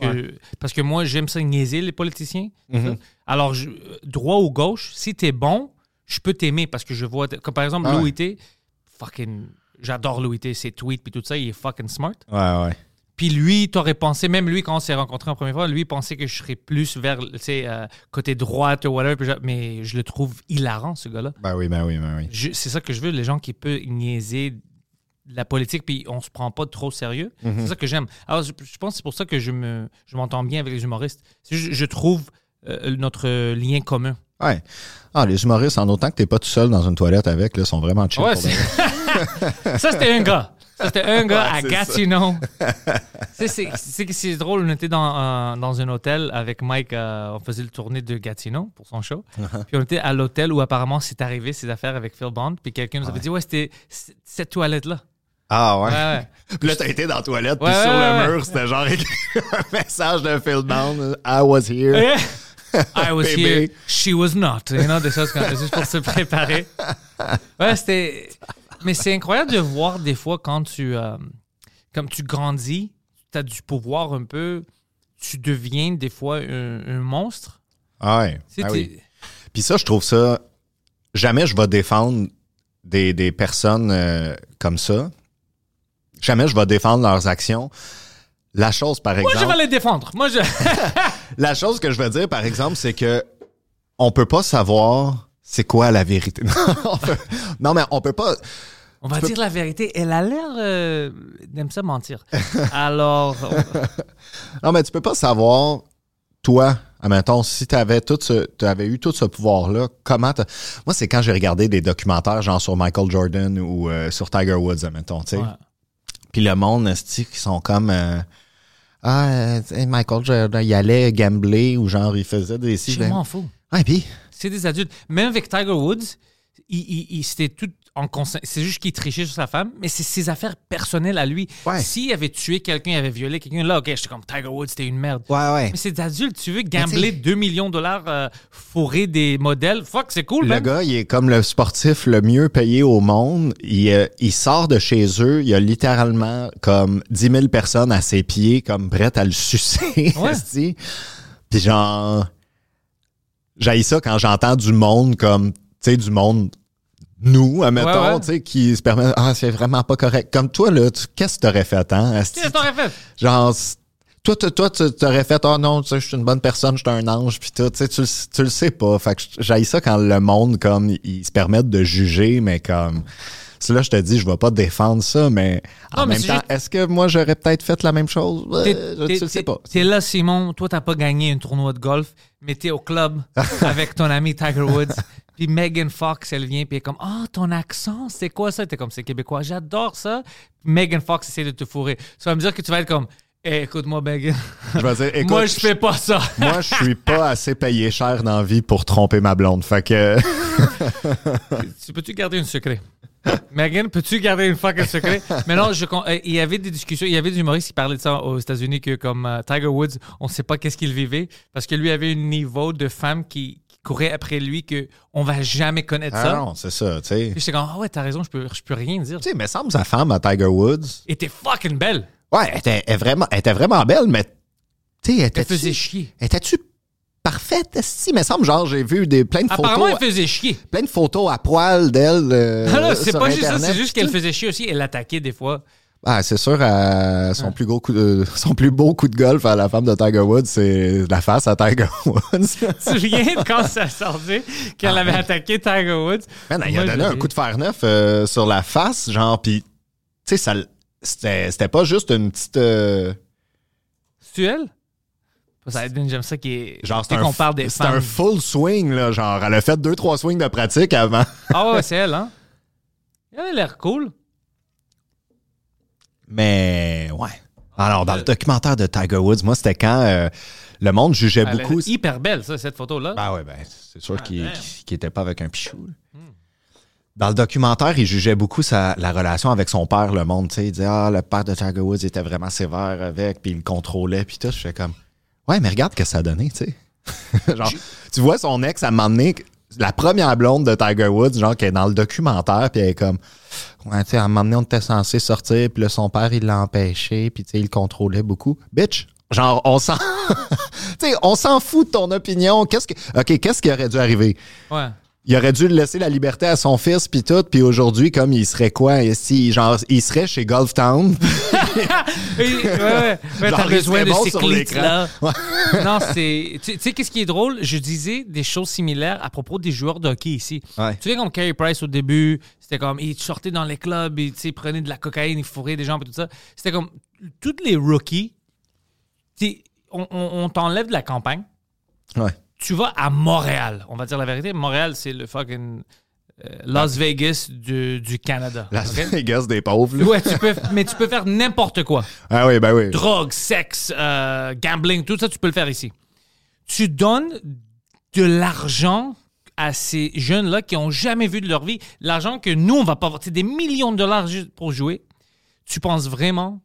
B: que- Parce que moi, j'aime ça niaiser les politiciens.
C: Mhm.
B: Alors, je- droit ou gauche, si t'es bon, je peux t'aimer parce que je vois. Comme par exemple,
C: Ah ouais.
B: Louis T. Fucking. J'adore Louis T. Ses tweets puis tout ça, il est fucking smart.
C: Ouais, ouais.
B: Puis lui, t'aurais pensé, même lui, quand on s'est rencontrés en première fois, lui pensait que je serais plus vers, tu sais, euh, côté droite ou whatever. Je- Mais je le trouve hilarant, ce gars-là.
C: Ben oui, ben oui, ben oui.
B: C'est ça que je veux, les gens qui peuvent niaiser la politique, puis on se prend pas trop sérieux.
C: Mhm.
B: C'est ça que j'aime. Alors, je, je pense que c'est pour ça que je me, je m'entends bien avec les humoristes. Je trouve euh, notre lien commun.
C: Ouais. Ah, les humoristes, en autant que t'es pas tout seul dans une toilette avec, là, sont vraiment chill.
B: Ouais, ça, c'était un gars. Ça, c'était un gars
C: Ouais,
B: à Gatineau. C'est- drôle, on était dans, euh, dans un hôtel avec Mike, euh, on faisait le tournée de Gatineau pour son show.
C: Uh-huh.
B: Puis on était à l'hôtel où apparemment c'est arrivé ces affaires avec Phil Bond. Puis quelqu'un nous avait dit, ouais, c'était cette toilette-là.
C: Ah ouais. Puis là, t'as été dans la toilette, puis sur le mur, c'était genre un message de Phil Bond. I was here.
B: I was
C: Baby.
B: here, she was not. You know, des choses comme juste pour se préparer. Ouais, c'était. Mais c'est incroyable de voir des fois quand tu. euh, comme tu grandis, tu as du pouvoir un peu, tu deviens des fois un, un monstre.
C: Ah ouais. Ah oui. Puis ça, je trouve ça. Jamais je vais défendre des, des personnes euh, comme ça. Jamais je vais défendre leurs actions. La chose, par
B: Moi,
C: exemple.
B: je vais les défendre. Moi, je.
C: La chose que je veux dire, par exemple, c'est que on peut pas savoir c'est quoi la vérité? Non, mais on peut pas.
B: On va dire la vérité. Elle a l'air euh, d'aimer ça mentir. Alors, on-
C: Non, mais tu peux pas savoir, toi, admettons, si t'avais tout ce, t'avais eu tout ce pouvoir-là, comment t'as- Moi, c'est quand j'ai regardé des documentaires, genre sur Michael Jordan ou euh, sur Tiger Woods, admettons, tu sais. Puis le monde, qui sont comme... euh, ah, euh, tu Michael Jordan, il allait gambler ou genre, il faisait des...
B: je m'en fous.
C: Ouais, puis...
B: C'est des adultes. Même avec Tiger Woods, il, il- il- c'était tout en. C'est juste qu'il trichait sur sa femme, mais c'est ses affaires personnelles à lui.
C: Ouais.
B: S'il avait tué quelqu'un, il avait violé quelqu'un, là, ok, j'étais comme Tiger Woods, c'était une merde.
C: Ouais, ouais.
B: Mais c'est des adultes. Tu veux gambler
C: tu sais-
B: 2 millions de dollars, euh, fourrer des modèles? Fuck, c'est cool,
C: Le gars, il est comme le sportif le mieux payé au monde. Il, euh, il sort de chez eux. Il y a littéralement comme 10 000 personnes à ses pieds, comme prêtes à le sucer.
B: Ouais.
C: Puis genre, j'haïs ça quand j'entends du monde comme, tu sais, du monde, nous, admettons,
B: Ouais, ouais.
C: tu sais, qui se permet, ah, c'est vraiment pas correct. Comme toi, là, tu- qu'est-ce que t'aurais fait, hein?
B: Qu'est-ce que t'aurais fait?
C: Genre, toi, toi, toi, tu t'aurais fait, oh non, tu sais, je suis une bonne personne, je suis un ange, puis tout, tu sais, tu, le- tu le sais pas. Fait que j'aille ça quand le monde, comme, ils se permettent de juger, mais comme, c'est là, je te dis, je vais pas défendre ça, mais en
B: Non,
C: même temps,
B: juste-
C: est-ce que moi, j'aurais peut-être fait la même chose? Euh, je le sais pas.
B: T'es là, Simon. Toi, t'as pas gagné un tournoi de golf, mais t'es au club avec ton ami Tiger Woods. Puis Megan Fox, elle vient, puis elle est comme Ah, ton accent, c'est quoi ça? T'es comme C'est québécois. J'adore ça. Megan Fox essaie de te fourrer. Ça va me dire que tu vas être comme écoute-moi, Megan.
C: Je vais dire, écoute,
B: Moi, je fais pas ça.
C: moi, je suis pas assez payé cher dans la vie pour tromper ma blonde. Fait que,
B: Tu peux-tu garder un secret? Megan, peux-tu garder une fucking secret? Mais non, je, euh, il y avait des discussions, il y avait des humoristes qui parlaient de ça aux États-Unis que comme euh, Tiger Woods, on ne sait pas qu'est-ce qu'il vivait parce que lui avait un niveau de femme qui, qui courait après lui que on va jamais connaître
C: ah
B: ça.
C: non, c'est ça, tu sais.
B: J'étais comme, ah ouais, t'as raison, je peux, je peux rien dire.
C: Tu sais, mais semble sa femme à Tiger Woods.
B: T'es fucking belle.
C: Ouais, elle était, elle vraiment, elle était vraiment belle, mais tu sais, elle était.
B: faisait chier.
C: Étais-tu parfaite? Si, mais semble genre, j'ai vu des, plein de
B: Apparemment,
C: photos.
B: elle faisait chier.
C: Plein de photos à poil d'elle. euh,
B: Ah non, c'est pas juste ça, c'est juste qu'elle faisait chier aussi. Elle l'attaquait des fois.
C: Ah, c'est sûr, euh, son, plus gros coup de, son plus beau coup de golf à la femme de Tiger Woods, c'est la face à Tiger Woods.
B: Tu te souviens de quand ça sortait qu'elle avait attaqué Tiger Woods?
C: Man, il a donné un coup de fer neuf euh, sur la face, genre, puis, tu sais, ça, c'était c'était pas juste une petite. euh,
B: C'est elle? Ça, J'aime ça qui est.
C: genre,
B: qu'on parle des
C: un full swing, là, genre, elle a fait deux, trois swings de pratique avant.
B: Ah ouais, c'est elle, hein? Elle a l'air cool.
C: Mais, ouais. Alors, dans le documentaire de Tiger Woods, moi, c'était quand euh, le monde jugeait
B: Elle
C: beaucoup.
B: est hyper belle, ça, cette photo-là.
C: Ben ouais, ben, c'est sûr qu'il
B: damn.
C: qu'il était pas avec un pichou. là. Dans le documentaire, il jugeait beaucoup sa, la relation avec son père, le monde. tu sais. Il disait, ah, le père de Tiger Woods était vraiment sévère avec, puis il le contrôlait, puis tout. Je fais comme, ouais, mais regarde ce que ça a donné, tu sais. genre, tu vois son ex à un moment la première blonde de Tiger Woods, genre, qui est dans le documentaire, puis elle est comme, ouais, tu sais, à un moment donné, on était censé sortir, puis là, son père, il l'a empêché, puis tu sais, il le contrôlait beaucoup. Bitch! Genre, on s'en, tu sais, on s'en fout de ton opinion. Qu'est-ce que, ok, qu'est-ce qui aurait dû arriver?
B: Ouais.
C: Il aurait dû laisser la liberté à son fils puis tout puis aujourd'hui comme il serait quoi? Si genre il serait chez Golf Town
B: ouais, ouais. Ouais, t'as besoin de
C: bon
B: ces clits-là. non, c'est. Tu sais, qu'est-ce qui est drôle? Je disais des choses similaires à propos des joueurs de hockey ici.
C: Ouais.
B: Tu sais, comme Carey Price au début, c'était comme, il sortait dans les clubs, il prenait de la cocaïne, il fourrait des gens et tout ça. C'était comme, tous les rookies, on, on- on t'enlève de la campagne,
C: Ouais.
B: Tu vas à Montréal. On va dire la vérité. Montréal, c'est le fucking euh, Las Vegas du, du Canada.
C: Las? Vegas des pauvres. là.
B: Ouais, tu peux, mais tu peux faire n'importe quoi.
C: Ah oui, ben oui.
B: Drogue, sexe, euh, gambling, tout ça, tu peux le faire ici. Tu donnes de l'argent à ces jeunes-là qui ont jamais vu de leur vie, l'argent que nous, on va pas avoir. C'est des millions de dollars juste pour jouer. Tu penses vraiment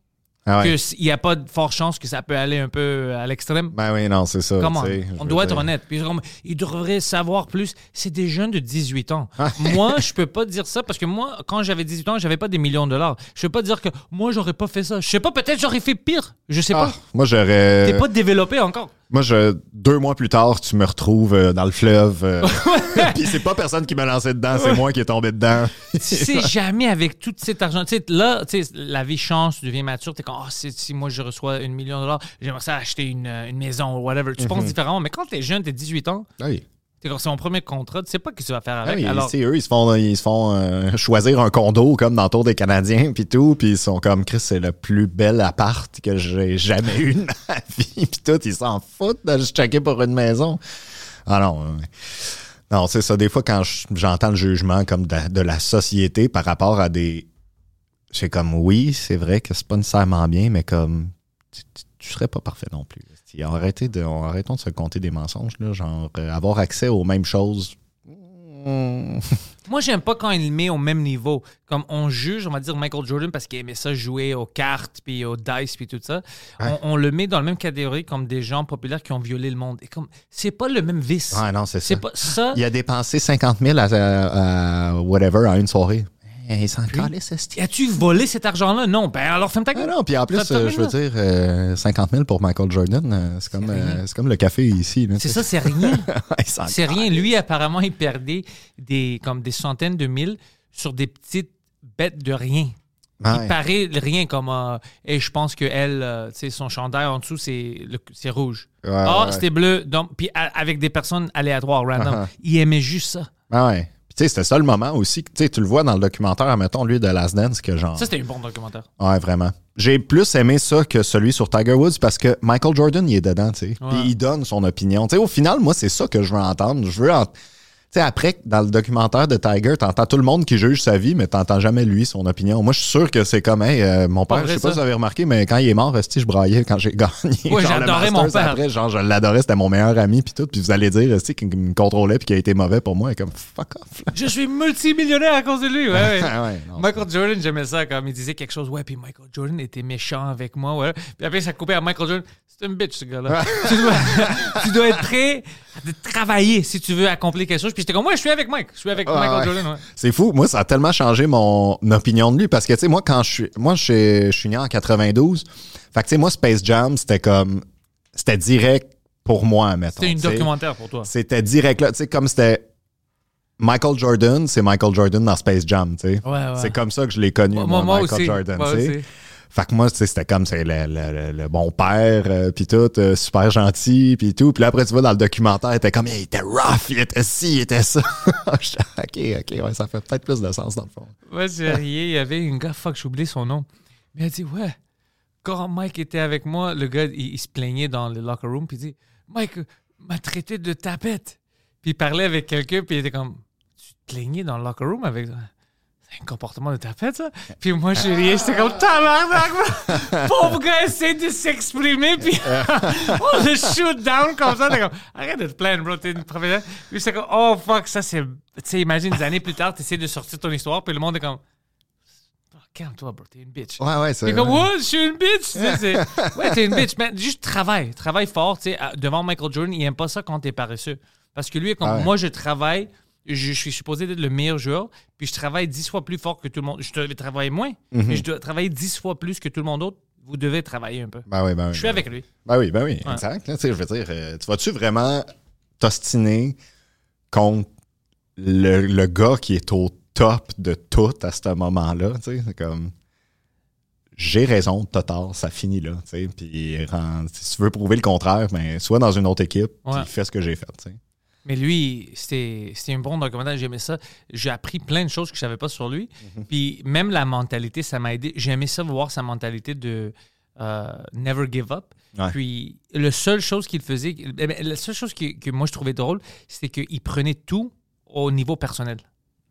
C: Ah ouais.
B: qu'il n'y a pas de forte chance que ça peut aller un peu à l'extrême?
C: Ben oui, non, c'est ça.
B: Comment? On doit être honnête. Puis ils devraient savoir plus. C'est des jeunes de 18 ans.
C: Ah.
B: moi, je peux pas dire ça parce que moi, quand j'avais 18 ans, j'avais pas des millions de dollars. Je peux pas dire que moi, j'aurais pas fait ça. Je sais pas, peut-être j'aurais fait pire. Je sais
C: Ah,
B: pas.
C: moi, j'aurais.
B: T'es pas développé encore.
C: Moi, je, deux mois plus tard, tu me retrouves euh, dans le fleuve. euh, Puis c'est pas personne qui m'a lancé dedans, c'est moi qui est tombé dedans.
B: tu sais jamais avec tout cet argent. Tu sais, là, tu sais, la vie change, tu deviens mature. T'es comme, ah, si, moi je reçois une million de dollars, j'aimerais ça acheter une, euh, une maison ou whatever. Tu
C: Mhm.
B: penses différemment. Mais quand t'es jeune, t'es 18 ans,
C: Oui.
B: C'est mon premier contrat, tu sais pas ce que tu vas faire
C: Ah
B: avec. Alors,
C: tu sais, eux, ils se font, ils se font euh, choisir un condo comme dans le Tour des Canadiens, puis tout, puis ils sont comme, Chris, c'est le plus bel appart que j'ai jamais eu de ma vie, puis tout, ils s'en foutent de juste checker pour une maison. Ah non, non, c'est ça. Des fois, quand je- j'entends le jugement comme de, de la société par rapport à des... C'est comme, oui, c'est vrai que c'est pas nécessairement bien, mais comme, tu, tu- tu serais pas parfait non plus. Arrêtez de, arrêtons de se compter des mensonges, là, genre, euh, avoir accès aux mêmes choses...
B: Moi, j'aime pas quand il le met au même niveau. Comme on juge, on va dire Michael Jordan parce qu'il aimait ça jouer aux cartes, puis aux dice, puis tout ça. On, on le met dans la même catégorie comme des gens populaires qui ont violé le monde. Et comme, c'est pas le même vice.
C: Ouais, non, c'est ça.
B: c'est pas ça.
C: Il a dépensé 50 000 à, à- à whatever à une soirée. Il s'en calisse.
B: As-tu volé cet argent-là? Non. Ben alors, ferme ta
C: Ah
B: gueule.
C: non, puis en plus, euh, je veux dire, euh, 50 000 pour Michael Jordan, euh, c'est comme, euh, c'est comme le café ici.
B: C'est ça, c'est rien. C'est rien. Lui, apparemment, il perdait des, comme des centaines de mille sur des petites bêtes de rien. Il paraît rien comme. euh, et je pense que elle, euh, tu sais, son chandail en dessous, c'est rouge.
C: Ouais,
B: Ah,
C: ouais.
B: c'était bleu. Donc, puis avec des personnes aléatoires, random. Il aimait juste ça.
C: Ah ouais. Tu sais, c'était ça le moment aussi. Tu sais, tu le vois dans le documentaire, mettons, lui, de Last Dance, que genre.
B: Ça, c'était un bon documentaire.
C: Ouais, vraiment. J'ai plus aimé ça que celui sur Tiger Woods parce que Michael Jordan, il est dedans, tu sais. Puis il donne son opinion. Tu sais, au final, moi, c'est ça que je veux entendre. Je veux en- sais, après, dans le documentaire de Tiger, t'entends tout le monde qui juge sa vie, mais t'entends jamais lui, son opinion. Moi, je suis sûr que c'est comme, hey, euh, mon père, je sais pas
B: ça.
C: si vous avez remarqué, mais quand il est mort, esti, je braillais quand j'ai gagné. Le
B: j'adorais mon père.
C: Après, genre, je l'adorais, c'était mon meilleur ami, puis tout. Puis vous allez dire, esti, qu'il me contrôlait, puis qu'il a été mauvais pour moi. Et comme, fuck off.
B: Je suis multimillionnaire à cause de lui. Ouais, ouais.
C: Ah ouais,
B: Michael Jordan, j'aimais ça quand il disait quelque chose. Ouais, puis Michael Jordan était méchant avec moi. Ouais. Puis après, ça coupait à Michael Jordan. C'est une bitch, ce gars-là. tu, dois, tu dois être prêt à travailler si tu veux accomplir quelque chose. Puis j'étais comme, moi, je suis avec Mike. Je suis avec Michael. Jordan. Ouais.
C: C'est fou. Moi, ça a tellement changé mon opinion de lui parce que, tu sais, moi, quand je suis. Moi, je suis- né en 92. Fait que, tu sais, moi, Space Jam, c'était comme. C'était direct pour moi, mettons.
B: C'était une documentaire pour toi.
C: C'était direct là. Tu sais, comme c'était. Michael Jordan, c'est Michael Jordan dans Space Jam, tu sais.
B: Ouais, ouais.
C: C'est comme ça que je l'ai connu,
B: Moi,
C: moi,
B: moi
C: Michael
B: aussi.
C: Jordan, tu sais. Fait que moi, tu sais, c'était comme, c'est le, le- bon père, euh, puis tout, euh, super gentil, puis tout. Puis là, après, tu vois, dans le documentaire, il était comme, il était rough, il était ci, il était ça. Ok, ok, ouais, ça fait peut-être plus de sens, dans le fond.
B: Ouais, j'ai rié. Il y avait une gars, fuck, j'ai oublié son nom. Mais elle dit, ouais, quand Mike était avec moi, le gars, il, il se plaignait dans le locker room, puis il dit, Mike m'a traité de tapette. Puis il parlait avec quelqu'un, puis il était comme, tu te plaignais dans le locker room avec un comportement de tapette, ça? Puis moi, je riais, j'étais comme, tabarnak! Pauvre gars essaie de s'exprimer, puis on le shoot down comme ça. T'es comme, arrête de te plaindre, bro, t'es une professionnelle. Puis c'est comme, oh fuck, ça c'est. Tu sais, imagine des années plus tard, t'essaies de sortir ton histoire, puis le monde est comme, Oh, calme-toi, bro, t'es une bitch.
C: Ouais, ouais, c'est.
B: T'es comme, what? Je suis une bitch? Ouais, t'es une bitch. Mais juste travaille. Travaille fort. Tu sais, devant Michael Jordan, il aime pas ça quand t'es paresseux. Parce que lui, est comme,
C: Ah ouais.
B: moi, je travaille. Je, suis supposé être le meilleur joueur. Puis je travaille dix fois plus fort que tout le monde. Je devais travailler moins,
C: Mhm.
B: mais je dois travailler dix fois plus que tout le monde d'autre. Vous devez travailler un peu.
C: Ben oui, ben oui.
B: Je suis
C: ben
B: avec lui.
C: Ben oui, ben oui,
B: Ouais.
C: exact. Là, je veux dire, euh, tu vas-tu vraiment t'ostiner contre le, le gars qui est au top de tout à ce moment-là? C'est comme. j'ai raison, t'as tort, ça finit là. Puis si tu veux prouver le contraire, ben, sois dans une autre équipe,
B: Ouais.
C: puis fais ce que j'ai fait.
B: Mais lui, c'était un bon documentaire, j'aimais ça. J'ai appris plein de choses que je savais pas sur lui.
C: Mhm.
B: Puis même la mentalité, ça m'a aidé. J'aimais ça voir sa mentalité de euh, never give up.
C: Ouais.
B: Puis la seule chose qu'il faisait, eh ben, la seule chose que, que moi je trouvais drôle, c'était qu'il prenait tout au niveau personnel.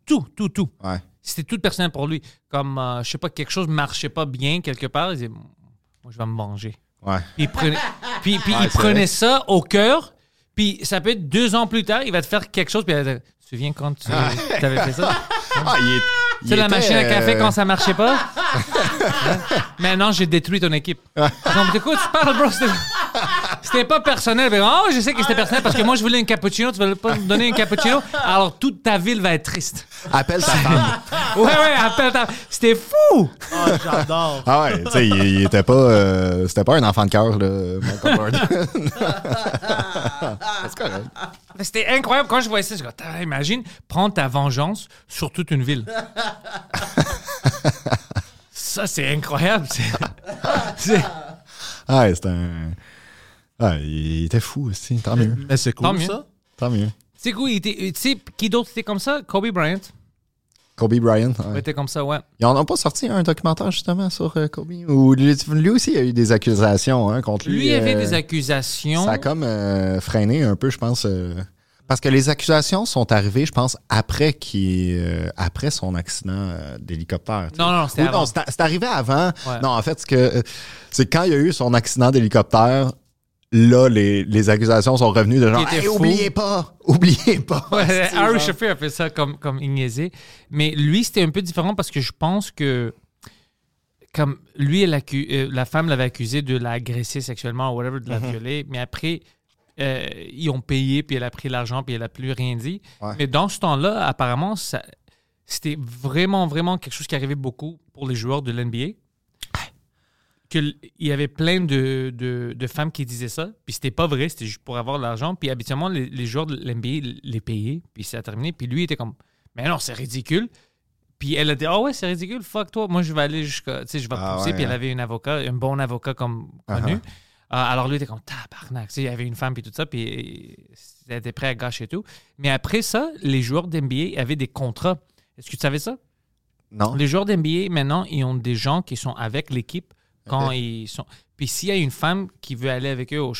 B: Tout, tout, tout.
C: Ouais.
B: C'était tout personnel pour lui. Comme, euh, je sais pas, quelque chose marchait pas bien quelque part, il disait, moi je vais me manger.
C: Ouais.
B: Puis il prenait, puis, puis il prenait ça au cœur. Puis ça peut être deux ans plus tard, il va te faire quelque chose. Puis va te dire, tu te souviens quand tu avais fait ça?
C: Ah, il est- il
B: C'est la
C: était,
B: machine à café
C: euh,
B: quand ça marchait pas? Hein? Maintenant, j'ai détruit ton équipe. non, mais de quoi tu parles, bro? C'était pas personnel. Mais, oh, je sais que c'était personnel parce que moi, je voulais un cappuccino. Tu voulais pas me donner un cappuccino? Alors, toute ta ville va être triste.
C: Appelle ta femme.
B: Ouais, ouais, appelle ta... C'était fou!
D: Oh, j'adore.
C: Ah ouais, tu sais, il, il était pas. euh, C'était pas un enfant de cœur, là, Michael Jordan. C'est correct.
B: Mais C'était incroyable. Quand je voyais ça, je me dis, Tain, imagine prendre ta vengeance sur toute une ville. ça, c'est incroyable. C'est- c'est-
C: Ah ouais, c'était un. Ah, il était fou aussi. Tant mieux.
D: Mais c'est
B: Tant
D: cool,
B: mieux.
D: ça.
C: Tant mieux.
B: C'est cool. il était- Tu sais, qui d'autre était comme ça? Kobe Bryant.
C: Kobe Bryant. ouais.
B: Il était comme ça, ouais.
C: Ils en ont pas sorti un documentaire justement sur euh, Kobe? Ou lui, lui aussi, il y a eu des accusations hein, contre lui.
B: Lui, il avait
C: euh,
B: des accusations.
C: Ça a comme euh, freiné un peu, je pense. euh, parce que les accusations sont arrivées, je pense, après, qu'il, euh, après son accident euh, d'hélicoptère. tu sais.
B: Non, non, c'était
C: Ou
B: avant.
C: c'est c'est arrivé avant.
B: Ouais.
C: Non, en fait, c'est que euh, c'est quand il y a eu son accident d'hélicoptère, là, les, les accusations sont revenues de genre Hey, oubliez pas, oubliez pas.
B: Ouais, Harry Shafir a fait ça comme, comme. Mais lui, c'était un peu différent parce que je pense que comme lui, elle euh, la femme l'avait accusé de l'agresser sexuellement ou whatever, de la violer. Mais après, euh, ils ont payé, puis elle a pris l'argent, puis elle a plus rien dit.
C: Ouais.
B: Mais dans ce temps-là, apparemment, c'était vraiment, vraiment quelque chose qui arrivait beaucoup pour les joueurs de l'NBA. Que l- Il y avait plein de, de, de femmes qui disaient ça, puis c'était pas vrai, c'était juste pour avoir de l'argent. Puis habituellement, les, les joueurs de l'NBA les payaient, puis ça a terminé. Puis lui il était comme, mais non, c'est ridicule. Puis elle a dit, ah ouais, c'est ridicule, fuck toi, moi je vais aller jusqu'à, tu sais, je vais
C: Ah
B: pousser.
C: ouais,
B: puis elle
C: hein.
B: avait un avocat, un bon avocat comme connu.
C: Uh-huh.
B: Euh, alors lui était comme, tabarnak, tu sais, il y avait une femme, puis tout ça, puis il était prêt à gâcher tout. Mais après ça, les joueurs d'NBA avaient des contrats. Est-ce que tu savais ça?
C: Non.
B: Les joueurs d'NBA, maintenant, ils ont des gens qui sont avec l'équipe quand ils sont. Puis s'il y a une femme qui veut aller avec eux au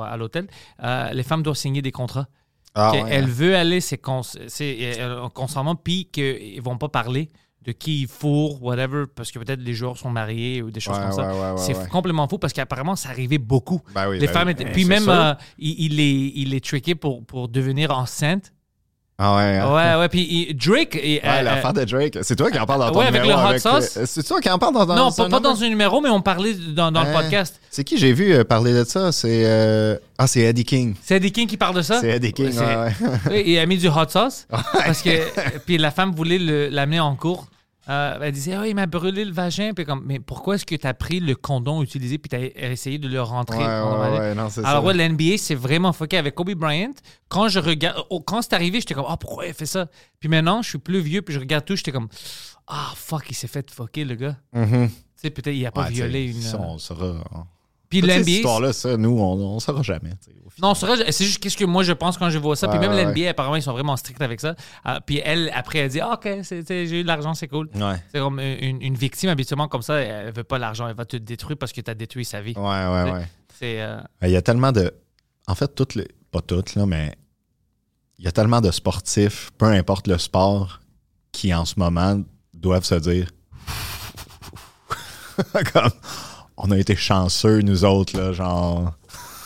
B: à l'hôtel, euh, les femmes doivent signer des contrats.
C: Ah, ouais,
B: Elle
C: hein.
B: veut aller, c'est cons c'est, euh, consentement, puis qu'ils vont pas parler de qui ils fourrent, whatever, parce que peut-être les joueurs sont mariés ou des choses
C: Ouais,
B: comme ça.
C: ouais, ouais, ouais,
B: c'est
C: ouais.
B: complètement fou parce qu'apparemment, ça arrivait beaucoup.
C: Ben oui,
B: les
C: ben
B: femmes
C: oui.
B: étaient.
C: Ben,
B: Puis même, euh, il, il est, il est trické pour, pour devenir enceinte.
C: Ah ouais. hein?
B: Ouais, ouais. Puis Drake. et,
C: Ouais,
B: euh,
C: l'affaire de Drake. C'est toi qui en parles dans ton
B: ouais, avec
C: numéro.
B: le hot sauce.
C: euh, C'est toi qui en parles dans, dans
B: non, pas, pas dans un numéro, mais on parlait dans, dans le
C: Hein?
B: podcast.
C: C'est qui j'ai vu euh, parler de ça? C'est euh, Ah, c'est Eddie King.
B: C'est Eddie King qui parle de ça?
C: C'est Eddie King, ouais,
B: il a mis du hot sauce. Parce que. Puis la femme voulait l'amener en cours. Euh, elle disait, oh, il m'a brûlé le vagin. Puis comme, mais pourquoi est-ce que tu as pris le condom utilisé puis tu as essayé de le rentrer?
C: Ouais, ouais, ouais, non,
B: Alors, ouais, l'NBA, c'est vraiment fucké avec Kobe Bryant. Quand je regarde, oh, quand c'est arrivé, j'étais comme, ah, pourquoi il a fait ça? Puis maintenant, je suis plus vieux, puis je regarde tout, j'étais comme, ah, fuck, il s'est fait fucker, le gars.
C: Mhm.
B: Tu sais, peut-être il a pas violé une.
C: ça, on saura.
B: Puis l'NBA.
C: histoires-là, ça, nous, on, on saura jamais.
B: Non, c'est juste qu'est-ce que moi je pense quand je vois ça. puis même
C: ouais,
B: l'NBA, apparemment, ils sont vraiment stricts avec ça. Ah, puis elle, après, elle dit Ah, Ok, j'ai eu de l'argent, c'est cool.
C: Ouais.
B: C'est comme une, une victime, habituellement, comme ça, elle veut pas l'argent, elle va te détruire parce que tu as détruit sa vie.
C: Ouais, ouais, ouais.
B: Euh,
C: Il y a tellement de. En fait, toutes les. Pas toutes, là, mais. Il y a tellement de sportifs, peu importe le sport, qui en ce moment doivent se dire. Comme. On a été chanceux, nous autres, là, genre.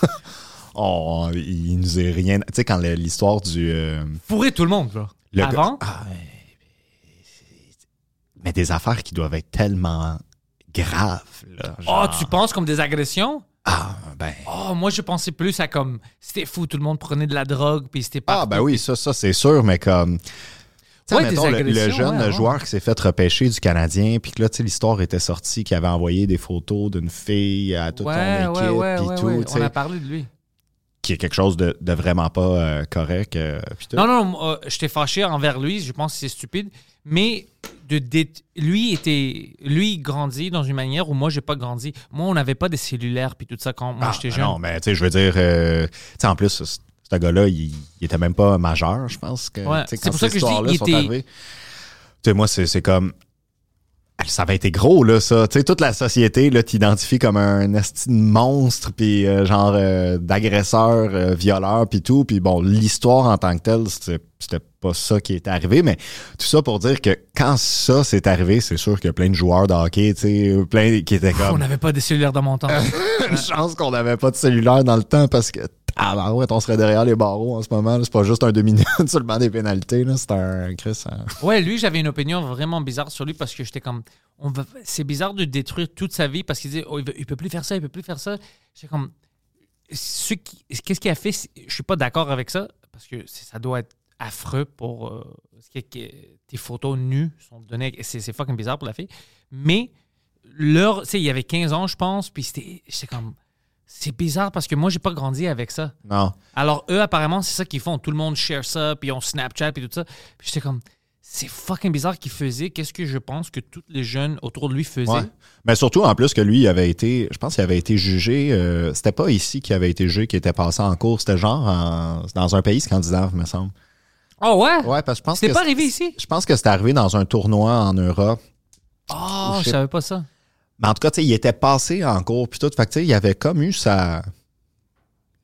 C: on, il nous est rien. Tu sais, quand l'histoire du. euh,
B: Fourrer tout le monde, là.
C: le
B: Avant,
C: gars- Ah, mais des affaires qui doivent être tellement graves, là.
B: oh, tu penses comme des agressions?
C: Ah, ben.
B: Oh, moi, je pensais plus à comme. C'était fou, tout le monde prenait de la drogue, puis c'était pas.
C: Ah, ben oui, ça, ça c'est sûr, mais comme.
B: Ouais,
C: mettons, le, jeune
B: ouais, ouais.
C: joueur qui s'est fait repêcher du Canadien, puis que là, tu sais, l'histoire était sortie, qu'il avait envoyé des photos d'une fille à toute ton équipe, puis tout,
B: On a parlé de lui.
C: qui est quelque chose de, de vraiment pas euh, correct. euh.
B: Non, non, euh, j'étais fâché envers lui. Je pense que c'est stupide. Mais de lui était lui grandit dans une manière où moi j'ai pas grandi. Moi on n'avait pas des cellulaires puis tout ça quand moi
C: Ah,
B: j'étais
C: ben
B: jeune.
C: Non, mais tu sais, je veux dire, euh, tu sais, en plus, ce, gars-là, il, il était même pas majeur, je pense. Que,
B: Ouais, c'est
C: quand
B: pour ça que je dis,
C: sont
B: était-
C: arrivées, Tu sais, moi, c'est comme. Ça avait été gros, là, ça. Tu sais, toute la société, là, t'identifie comme un monstre, puis euh, genre euh, d'agresseur, euh, violeur, puis tout. Puis bon, l'histoire en tant que telle, c'était pas ça qui est arrivé, mais tout ça pour dire que quand ça s'est arrivé, c'est sûr qu'il y a plein de joueurs de hockey, tu sais, plein qui étaient
B: On
C: comme
B: n'avait pas des cellulaires dans mon temps.
C: une chance qu'on n'avait pas de cellulaire dans le temps parce que ah ben ouais, on serait derrière les barreaux en ce moment. C'est pas juste un le banc des pénalités. là. C'est un Chris. hein.
B: Ouais, lui, j'avais une opinion vraiment bizarre sur lui parce que j'étais comme. On va, c'est bizarre de détruire toute sa vie parce qu'il disait, oh, il, veut- il peut plus faire ça, il peut plus faire ça. J'étais comme. qui- Qu'est-ce qu'il a fait Je suis pas d'accord avec ça parce que ça doit être affreux pour. euh, que tes photos nues sont données. C'est, c'est fucking bizarre pour la fille. Mais, leur. Tu sais, il y avait 15 ans, je pense, puis c'était. Comme. C'est bizarre parce que moi, j'ai pas grandi avec ça.
C: Non.
B: Alors, eux, apparemment, c'est ça qu'ils font. Tout le monde share ça, puis on Snapchat, puis tout ça. Puis j'étais comme, c'est fucking bizarre qu'ils faisaient. Qu'est-ce que je pense que tous les jeunes autour de lui faisaient?
C: Ouais. Mais surtout en plus que lui il avait été, je pense qu'il avait été jugé. euh, c'était pas ici qu'il avait été jugé, qui était passé en cours. C'était genre en- dans un pays scandinave, me semble.
B: Oh ouais?
C: Ouais, parce que je pense
B: C'est
C: que
B: pas arrivé ici?
C: Je pense que c'était arrivé dans un tournoi en Europe.
B: Oh, je savais pas ça.
C: Mais en tout cas, tu sais, il était passé en cours puis tout. Fait que, tu sais, il avait comme eu sa.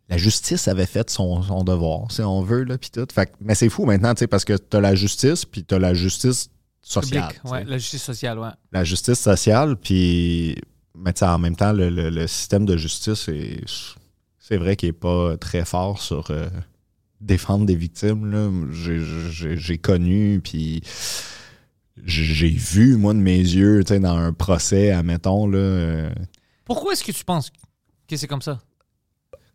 C: La justice avait fait son, son devoir, si on veut, là, puis tout. Fait que- mais c'est fou maintenant, tu sais, parce que t'as la justice, puis t'as la justice sociale.
B: Public, ouais, la justice sociale, ouais.
C: La justice sociale, puis. Mais tu sais, en même temps, le, le- le système de justice, est- c'est vrai qu'il est pas très fort sur euh, défendre des victimes, là. J'ai- connu, puis j'ai vu, moi, de mes yeux, dans un procès, admettons, là. euh,
B: Pourquoi est-ce que tu penses que c'est comme ça?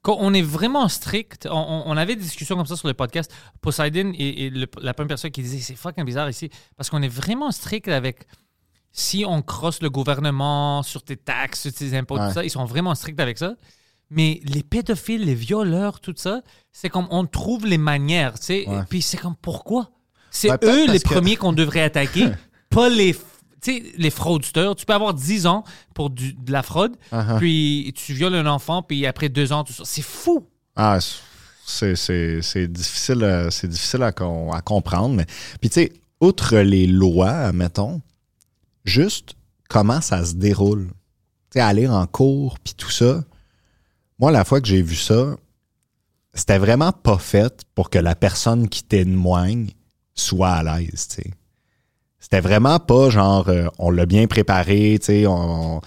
B: Quand on est vraiment strict, on, on- avait des discussions comme ça sur le podcast. Poseidon le- la première personne qui disait c'est fucking bizarre ici parce qu'on est vraiment strict avec si on crosse le gouvernement sur tes taxes, sur tes impôts,
C: Ouais.
B: tout ça, ils sont vraiment stricts avec ça. Mais les pédophiles, les violeurs, tout ça, c'est comme on trouve les manières, tu sais.
C: Ouais.
B: Puis c'est comme pourquoi? C'est
C: Ouais, peut-être
B: eux les
C: que-
B: premiers qu'on devrait attaquer, pas les, tu sais, les fraudeurs. Tu peux avoir 10 ans pour du- de la fraude,
C: Uh-huh.
B: puis tu violes un enfant, puis après deux ans, tout ça. C'est fou.
C: Ah, c'est, difficile, à- c'est difficile à, à comprendre. Mais, puis, tu sais, outre les lois, mettons, juste comment ça se déroule. Tu sais, aller en cours, puis tout ça. Moi, la fois que j'ai vu ça, c'était vraiment pas fait pour que la personne qui témoigne soit à l'aise, tu. C'était vraiment pas genre, euh, on l'a bien préparé, tu on...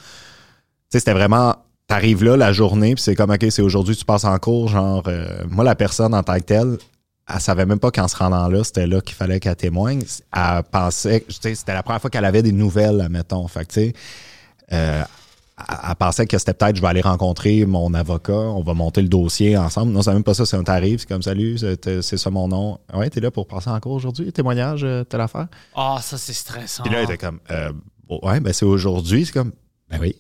C: C'était vraiment, t'arrives là la journée, puis c'est comme, OK, c'est aujourd'hui, tu passes en cours, genre, euh, moi, la personne en tant que telle, elle savait même pas qu'en se rendant là, c'était là qu'il fallait qu'elle témoigne. Elle pensait, tu sais, c'était la première fois qu'elle avait des nouvelles, admettons. Fait tu euh, elle, pensait que c'était peut-être, je vais aller rencontrer mon avocat, on va monter le dossier ensemble. Non, c'est même pas ça, c'est on t'arrive, c'est comme, salut, c'est c'est ça mon nom. Ouais, t'es là pour passer en cours aujourd'hui, témoignage, euh, telle affaire?
B: Ah, ça, c'est stressant.
C: Puis là, elle était comme, euh, bon, ouais, ben c'est aujourd'hui. C'est comme, ben oui.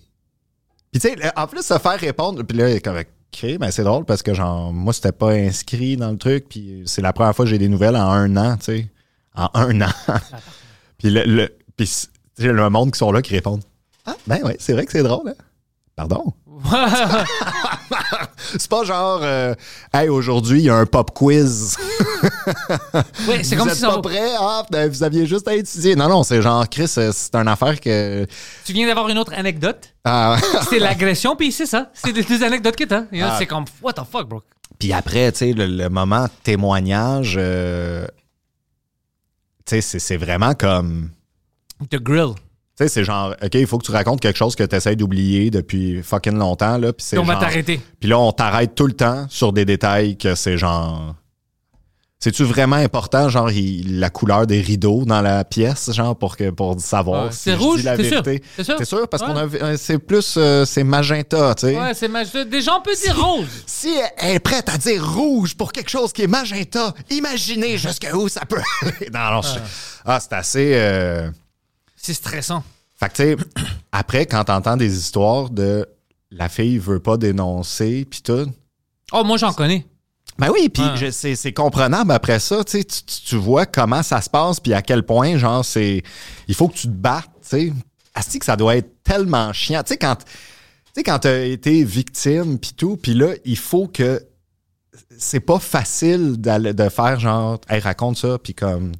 C: Puis tu sais, en plus, se faire répondre, puis là, il est comme, OK, ben c'est drôle parce que, genre, moi, c'était pas inscrit dans le truc, puis c'est la première fois que j'ai des nouvelles en un an, tu sais. En un an. puis le, le, puis c'est- tu sais, le monde qui sont là qui répondent, ah, ben oui, c'est vrai que c'est drôle, hein? Pardon? C'est pas genre, euh, hey, aujourd'hui, il y a un pop quiz.
B: ouais, c'est
C: vous
B: comme
C: êtes
B: si
C: pas prêt? Ah, ben, vous aviez juste à étudier. Non, non, c'est genre, Chris, euh, c'est une affaire que.
B: tu viens d'avoir une autre anecdote.
C: Ah,
B: C'est l'agression, puis c'est ça. C'est les deux anecdotes que t'as.
C: Ah.
B: C'est comme, what the fuck, bro?
C: Puis après, tu sais, le, le moment témoignage, euh, tu sais, c'est vraiment comme.
B: The grill.
C: Tu sais, c'est genre, OK, il faut que tu racontes quelque chose que tu essaies d'oublier depuis fucking longtemps, là. Puis c'est
B: on va
C: genre-
B: t'arrêter.
C: Puis là, on t'arrête tout le temps sur des détails que c'est genre. C'est-tu vraiment important, genre, il- la couleur des rideaux dans la pièce, genre, pour, que, pour savoir
B: Ouais.
C: si
B: C'est
C: je
B: rouge,
C: dis la vérité?
B: T'es sûr?
C: T'es sûr? Parce
B: Ouais.
C: qu'on a euh, c'est plus, euh, c'est magenta, tu sais.
B: Ouais, c'est mag... Des gens peuvent dire rose.
C: Si elle est prête à dire rouge pour quelque chose qui est magenta, imaginez jusqu'où ça peut aller. Non, non, je- ah, c'est assez. euh,
B: C'est stressant.
C: Fait que, tu sais, après, quand t'entends des histoires de la fille veut pas dénoncer, puis tout,
B: Oh, moi, j'en connais.
C: Ben oui, puis c'est c'est comprenable après ça, tu sais, tu, vois comment ça se passe, puis à quel point, genre, c'est... Il faut que tu te battes, tu sais. Asti que ça doit être tellement chiant. Tu sais, quand, tu sais, quand t'as été victime, puis tout, puis là, il faut que... C'est pas facile de faire genre, hey, raconte ça, puis comme...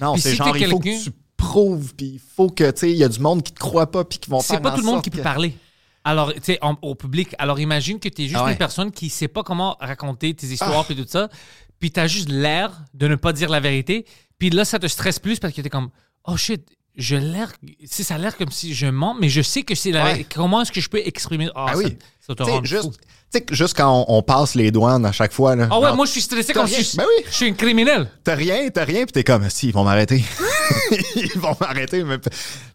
C: Non, c'est
B: si
C: genre, il faut que tu prouves, puis il faut que, tu sais, il y a du monde qui te croit pas, puis qui vont faire
B: C'est pas tout le monde qui peut parler. Alors, tu sais, au public. Alors, imagine que tu es juste
C: Ah ouais.
B: une personne qui sait pas comment raconter tes histoires et tout ça. Puis tu as juste l'air de ne pas dire la vérité. Puis là, ça te stresse plus parce que tu es comme, oh shit, je l'air, si ça a l'air comme si je mens, mais je sais que c'est la
C: Ouais.
B: vérité. Comment est-ce que je peux exprimer? Ah,
C: Ah
B: ça,
C: oui.
B: ça te rend
C: juste,
B: fou.
C: Juste quand on, on passe les douanes à chaque fois, là.
B: Ah ouais, moi je suis stressé si
C: rien.
B: je,
C: Ben oui.
B: je suis un criminel.
C: T'as rien, t'as rien, puis t'es comme, si, ils vont m'arrêter. ils vont m'arrêter. Mais...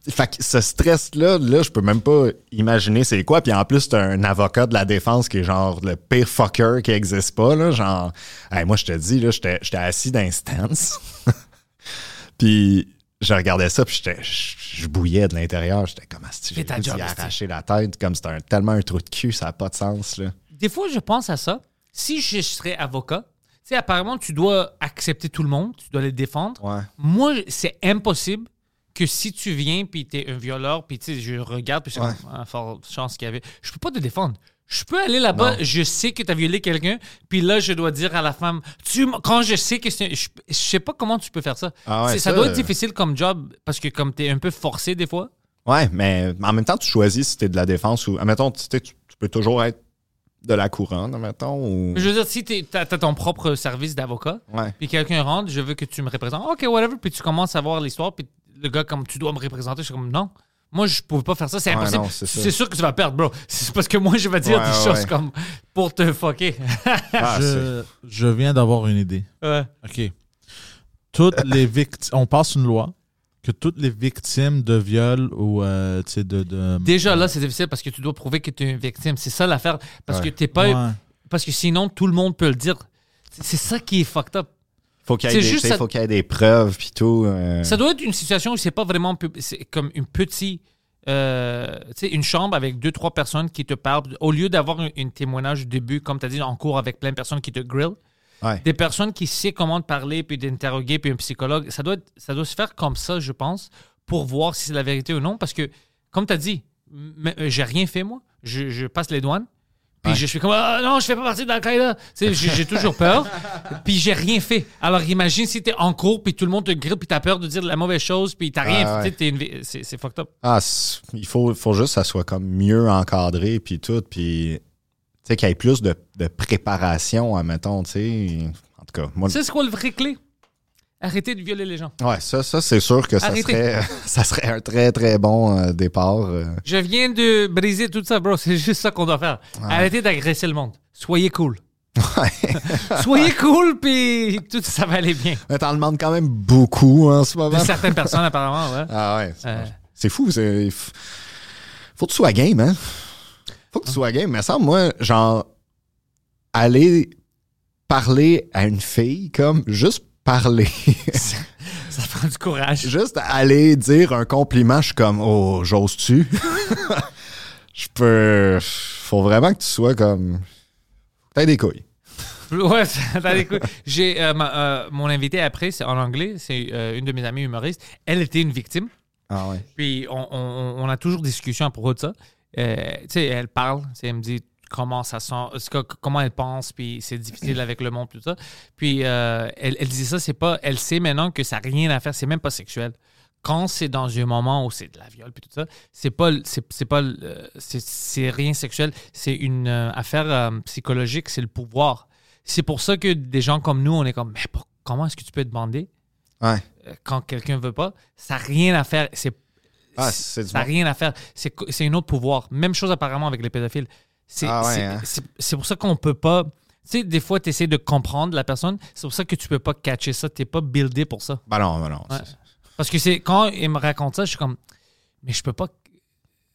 C: Fait que ce stress-là, là, je peux même pas imaginer c'est quoi. Puis en plus, t'as un avocat de la défense qui est genre le pire fucker qui existe pas, là. Genre, Hey, moi, je te dis, là, j'étais j'étais assis dans un stance. puis je regardais ça, puis j'étais- je bouillais de l'intérieur. J'étais comme, si j'ai arracher la tête, comme c'était tellement un trou de cul, ça a pas de sens, là.
B: Des fois, je pense à ça. Si je serais avocat, tu sais, apparemment, tu dois accepter tout le monde, tu dois les défendre.
C: Ouais.
B: Moi, c'est impossible que si tu viens puis tu es un violeur, puis tu sais, je regarde, puis c'est
C: Ouais.
B: ah, fort chance qu'il y avait. Je peux pas te défendre. Je peux aller là-bas, je sais que tu as violé quelqu'un, puis là, je dois dire à la femme, tu, quand je sais que c'est. Je, je sais pas comment tu peux faire ça.
C: Ah ouais,
B: ça,
C: ça,
B: doit être
C: euh,
B: difficile comme job, parce que comme tu es un peu forcé des fois.
C: Ouais, mais en même temps, tu choisis si t'es de la défense ou. Admettons, tu, sais, tu tu peux toujours être de la couronne, admettons, ou.
B: Je veux dire, si tu as, ton propre service d'avocat,
C: Ouais.
B: puis quelqu'un rentre, je veux que tu me représentes. OK, whatever. Puis tu commences à voir l'histoire, puis le gars, comme tu dois me représenter, je suis comme non. Moi, je pouvais pas faire ça, c'est impossible.
C: c'est
B: sûr que tu vas perdre, bro. C'est parce que moi, je vais dire
C: Ouais,
B: des
C: ouais,
B: choses comme pour te fucker.
C: Ah,
D: je, je viens d'avoir une idée.
B: Ouais.
D: OK. Toutes les victimes. On passe une loi que toutes les victimes de viol ou euh, tu sais, de, de.
B: Déjà là, c'est difficile parce que tu dois prouver que tu es une victime. C'est ça l'affaire. Parce
C: Ouais.
B: que t'es pas.
D: Ouais.
B: Parce que sinon, tout le monde peut le dire. C'est- ça qui est fucked up.
C: Faut qu'il y ait des,
B: ça-
C: faut qu'il y ait des preuves puis tout. euh,
B: Ça doit être une situation où c'est pas vraiment pub- c'est comme une petite euh, tu sais, une chambre avec deux trois personnes qui te parlent au lieu d'avoir un, un témoignage au début comme tu as dit en cours avec plein de personnes qui te grillent
C: Ouais.
B: des personnes qui savent comment parler puis d'interroger puis un psychologue ça doit être- ça doit se faire comme ça je pense pour voir si c'est la vérité ou non parce que comme tu as dit euh, j'ai rien fait moi je, je passe les douanes puis je suis comme ah non je fais pas partie de l'Al-Qaïda j'ai toujours peur puis j'ai rien fait alors imagine si t'es en cours puis tout le monde te grille puis t'as peur de dire la mauvaise chose puis t'as rien
C: Ah,
B: fait
C: ouais.
B: vi- c'est fucked up
C: Ah, il faut, faut juste que ça soit comme mieux encadré puis tout. Puis, sais, qu'il y ait plus de, de préparation, admettons, tu sais. En tout cas, moi.
B: tu sais c'est quoi le vrai clé? Arrêtez de violer les gens
C: Ouais, ça, ça c'est sûr que ça serait, ça serait un très, très bon euh, départ. euh.
B: Je viens de briser tout ça, bro. C'est juste ça qu'on doit faire. Arrêtez d'agresser le monde. Soyez cool. Soyez cool, puis tout ça va aller bien.
C: Mais T'en demandes quand même beaucoup en ce
B: De
C: moment.
B: certaines personnes, apparemment, ouais.
C: Ah ouais. c'est-
B: Euh.
C: Fou. Faut que tu sois game, hein? Faut que tu sois game. Mais ça, moi, genre, aller parler à une fille, comme juste parler.
B: Ça prend du courage.
C: juste aller dire un compliment, je suis comme, oh, j'ose-tu? Je peux. Faut vraiment que tu sois comme. T'as des couilles.
B: Ouais, t'as des couilles. J'ai euh, ma- euh, mon invité après, c'est en anglais, c'est euh, une de mes amies humoristes. Elle était une victime.
C: Ah ouais.
B: Puis on, on- on a toujours des discussions à propos de ça. Euh, tu sais, elle parle, elle me dit comment ça sent, comment elle pense, puis c'est difficile avec le monde, tout ça. Puis euh, elle, elle disait ça, c'est pas, elle sait maintenant que ça n'a rien à faire, c'est même pas sexuel. Quand c'est dans un moment où c'est de la viol puis tout ça, c'est pas, c'est, pas, euh, c'est, rien sexuel, c'est une euh, affaire psychologique, c'est le pouvoir. C'est pour ça que des gens comme nous, on est comme, mais pour- comment est-ce que tu peux demander?
C: Ouais.
B: quand quelqu'un veut pas Ça n'a rien à faire. C'est
C: Ah, c'est du
B: ça n'a
C: bon.
B: rien à faire. C'est un autre pouvoir. Même chose apparemment avec les pédophiles. C'est
C: Ah ouais,
B: c'est-
C: hein?
B: c'est- c'est pour ça qu'on peut pas. Tu sais, des fois, tu essaies de comprendre la personne. C'est pour ça que tu peux pas catcher ça. Tu n'es pas buildé pour ça.
C: Ben non, ben non.
B: Ouais. Parce que c'est quand il me raconte ça, je suis comme, mais je peux pas.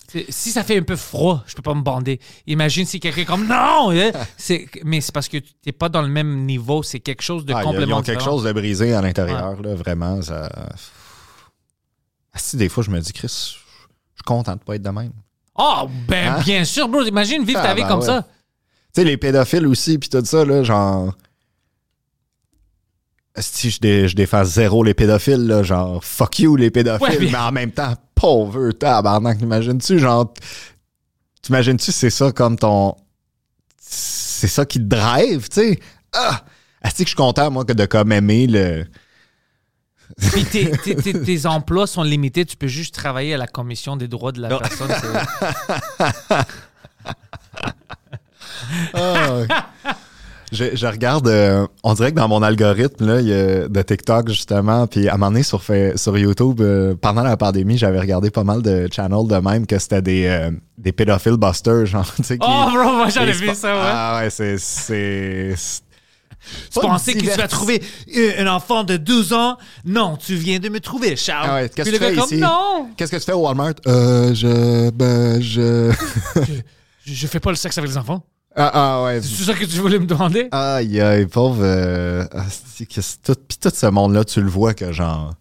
B: c'est- Si ça fait un peu froid, je peux pas me bander. Imagine si quelqu'un est comme non, hein, c'est mais c'est parce que tu n'es pas dans le même niveau. C'est quelque chose de
C: Ah,
B: complètement
C: Ils ont quelque chose de brisé à l'intérieur, là, vraiment. Ça... Ah, si des fois, je me dis, Chris, je suis content de pas être de même.
B: Oh, ben
C: Hein?
B: bien sûr, bro. Imagine vivre
C: Ah,
B: ta vie
C: ben
B: comme
C: ouais.
B: ça.
C: Tu sais, les pédophiles aussi, puis tout ça, là, genre. Si je, dé- je défends zéro les pédophiles, là, genre, fuck you les pédophiles,
B: Ouais, mais-
C: mais en même temps, pauvre tabarnak, t'imagines-tu, genre, t'imagines-tu, c'est ça comme ton. C'est ça qui te drive, tu sais? Ah! Est-ce que je suis content, moi, que de comme aimer le.
B: Puis tes, tes- tes- tes emplois sont limités. Tu peux juste travailler à la commission des droits de la
C: Non.
B: personne.
C: Ah, je, je regarde, euh, on dirait que dans mon algorithme là, y a de TikTok justement, puis à un moment donné sur, sur YouTube, euh, pendant la pandémie, j'avais regardé pas mal de channels de même que c'était des, euh, des pédophiles busters, genre, qui-
B: Oh, bro, moi
C: qui-
B: vu ça, ouais.
C: Ah ouais, c'est...
B: tu
C: pas
B: pensais que tu vas trouver euh, un enfant de 12 ans? Non, tu viens de me trouver, Charles.
C: Ah ouais, qu'est-ce que
B: le
C: tu fais
B: comme,
C: ici?
B: non,
C: Qu'est-ce que tu fais au Walmart? Euh, je... Ben, je...
B: je, je fais pas le sexe avec les enfants.
C: ah, ah ouais.
B: C'est ça que tu voulais me demander?
C: Aïe, aïe, pauvre. Euh, asti que tout, puis tout ce monde-là, tu le vois que genre.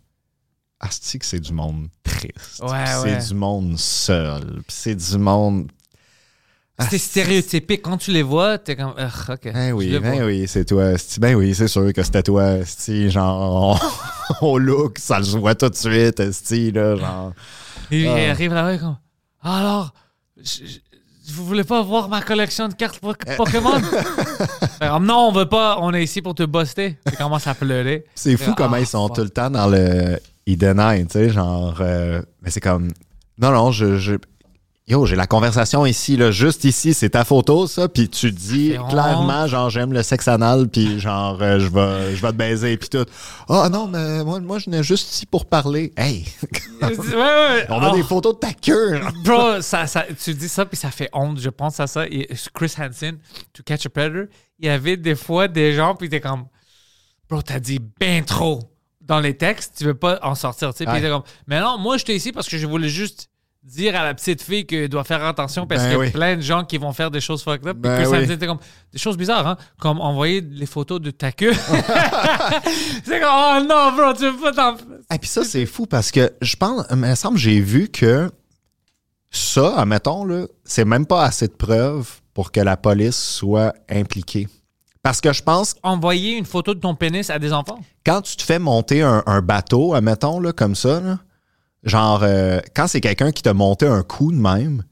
C: Asti que c'est du monde triste.
B: Ouais, ouais.
C: C'est du monde seul. Puis c'est du monde.
B: C'était stéréotypique. Quand tu les vois, t'es comme, ok.
C: Ben oui, ben oui, c'est toi. Ben oui, c'est sûr que c'était toi. Genre, au look, ça le voit tout de suite. Là, genre.
B: Il
C: Ah.
B: arrive là-bas comme, alors, vous voulez pas voir ma collection de cartes
C: Eh.
B: Pokémon? Comme, non, on veut pas, on est ici pour te buster. Il commence à pleurer.
C: C'est fou
B: Ah,
C: comment ils sont tout le temps dans le ils tu sais, genre euh, mais c'est comme non non, je, je Yo, j'ai la conversation ici là, juste ici, c'est ta photo ça, puis tu dis clairement genre j'aime le sexe anal puis genre euh, je vais je vais te baiser puis tout. Ah non, mais moi moi je venais juste ici pour parler. Hey,
B: ouais, ouais.
C: on a
B: Oh,
C: des photos de ta queue.
B: Bro, ça, ça, tu dis ça, puis ça fait honte. Je pense à ça. Et Chris Hansen, To Catch a Predator, il y avait des fois des gens, puis t'es comme, bro, t'as dit ben trop dans les textes, tu veux pas en sortir, tu sais. Puis t'es comme, mais non, moi, j'étais ici parce que je voulais juste dire à la petite fille qu'elle doit faire attention parce
C: Ben
B: qu'il y a
C: oui.
B: plein de gens qui vont faire des choses fucked up. Puis
C: Ben oui.
B: Hansen était comme, des choses bizarres, hein, comme envoyer les photos de ta queue. c'est comme, oh non, bro, tu veux pas t'en.
C: Et puis ça, c'est fou parce que je pense, il me semble, j'ai vu que ça, admettons, là, c'est même pas assez de preuves pour que la police soit impliquée. Parce que je pense,
B: Envoyer une photo de ton pénis à des enfants?
C: quand tu te fais monter un, un bateau, admettons, là, comme ça, là, genre, euh, quand c'est quelqu'un qui t'a monté un coup de même,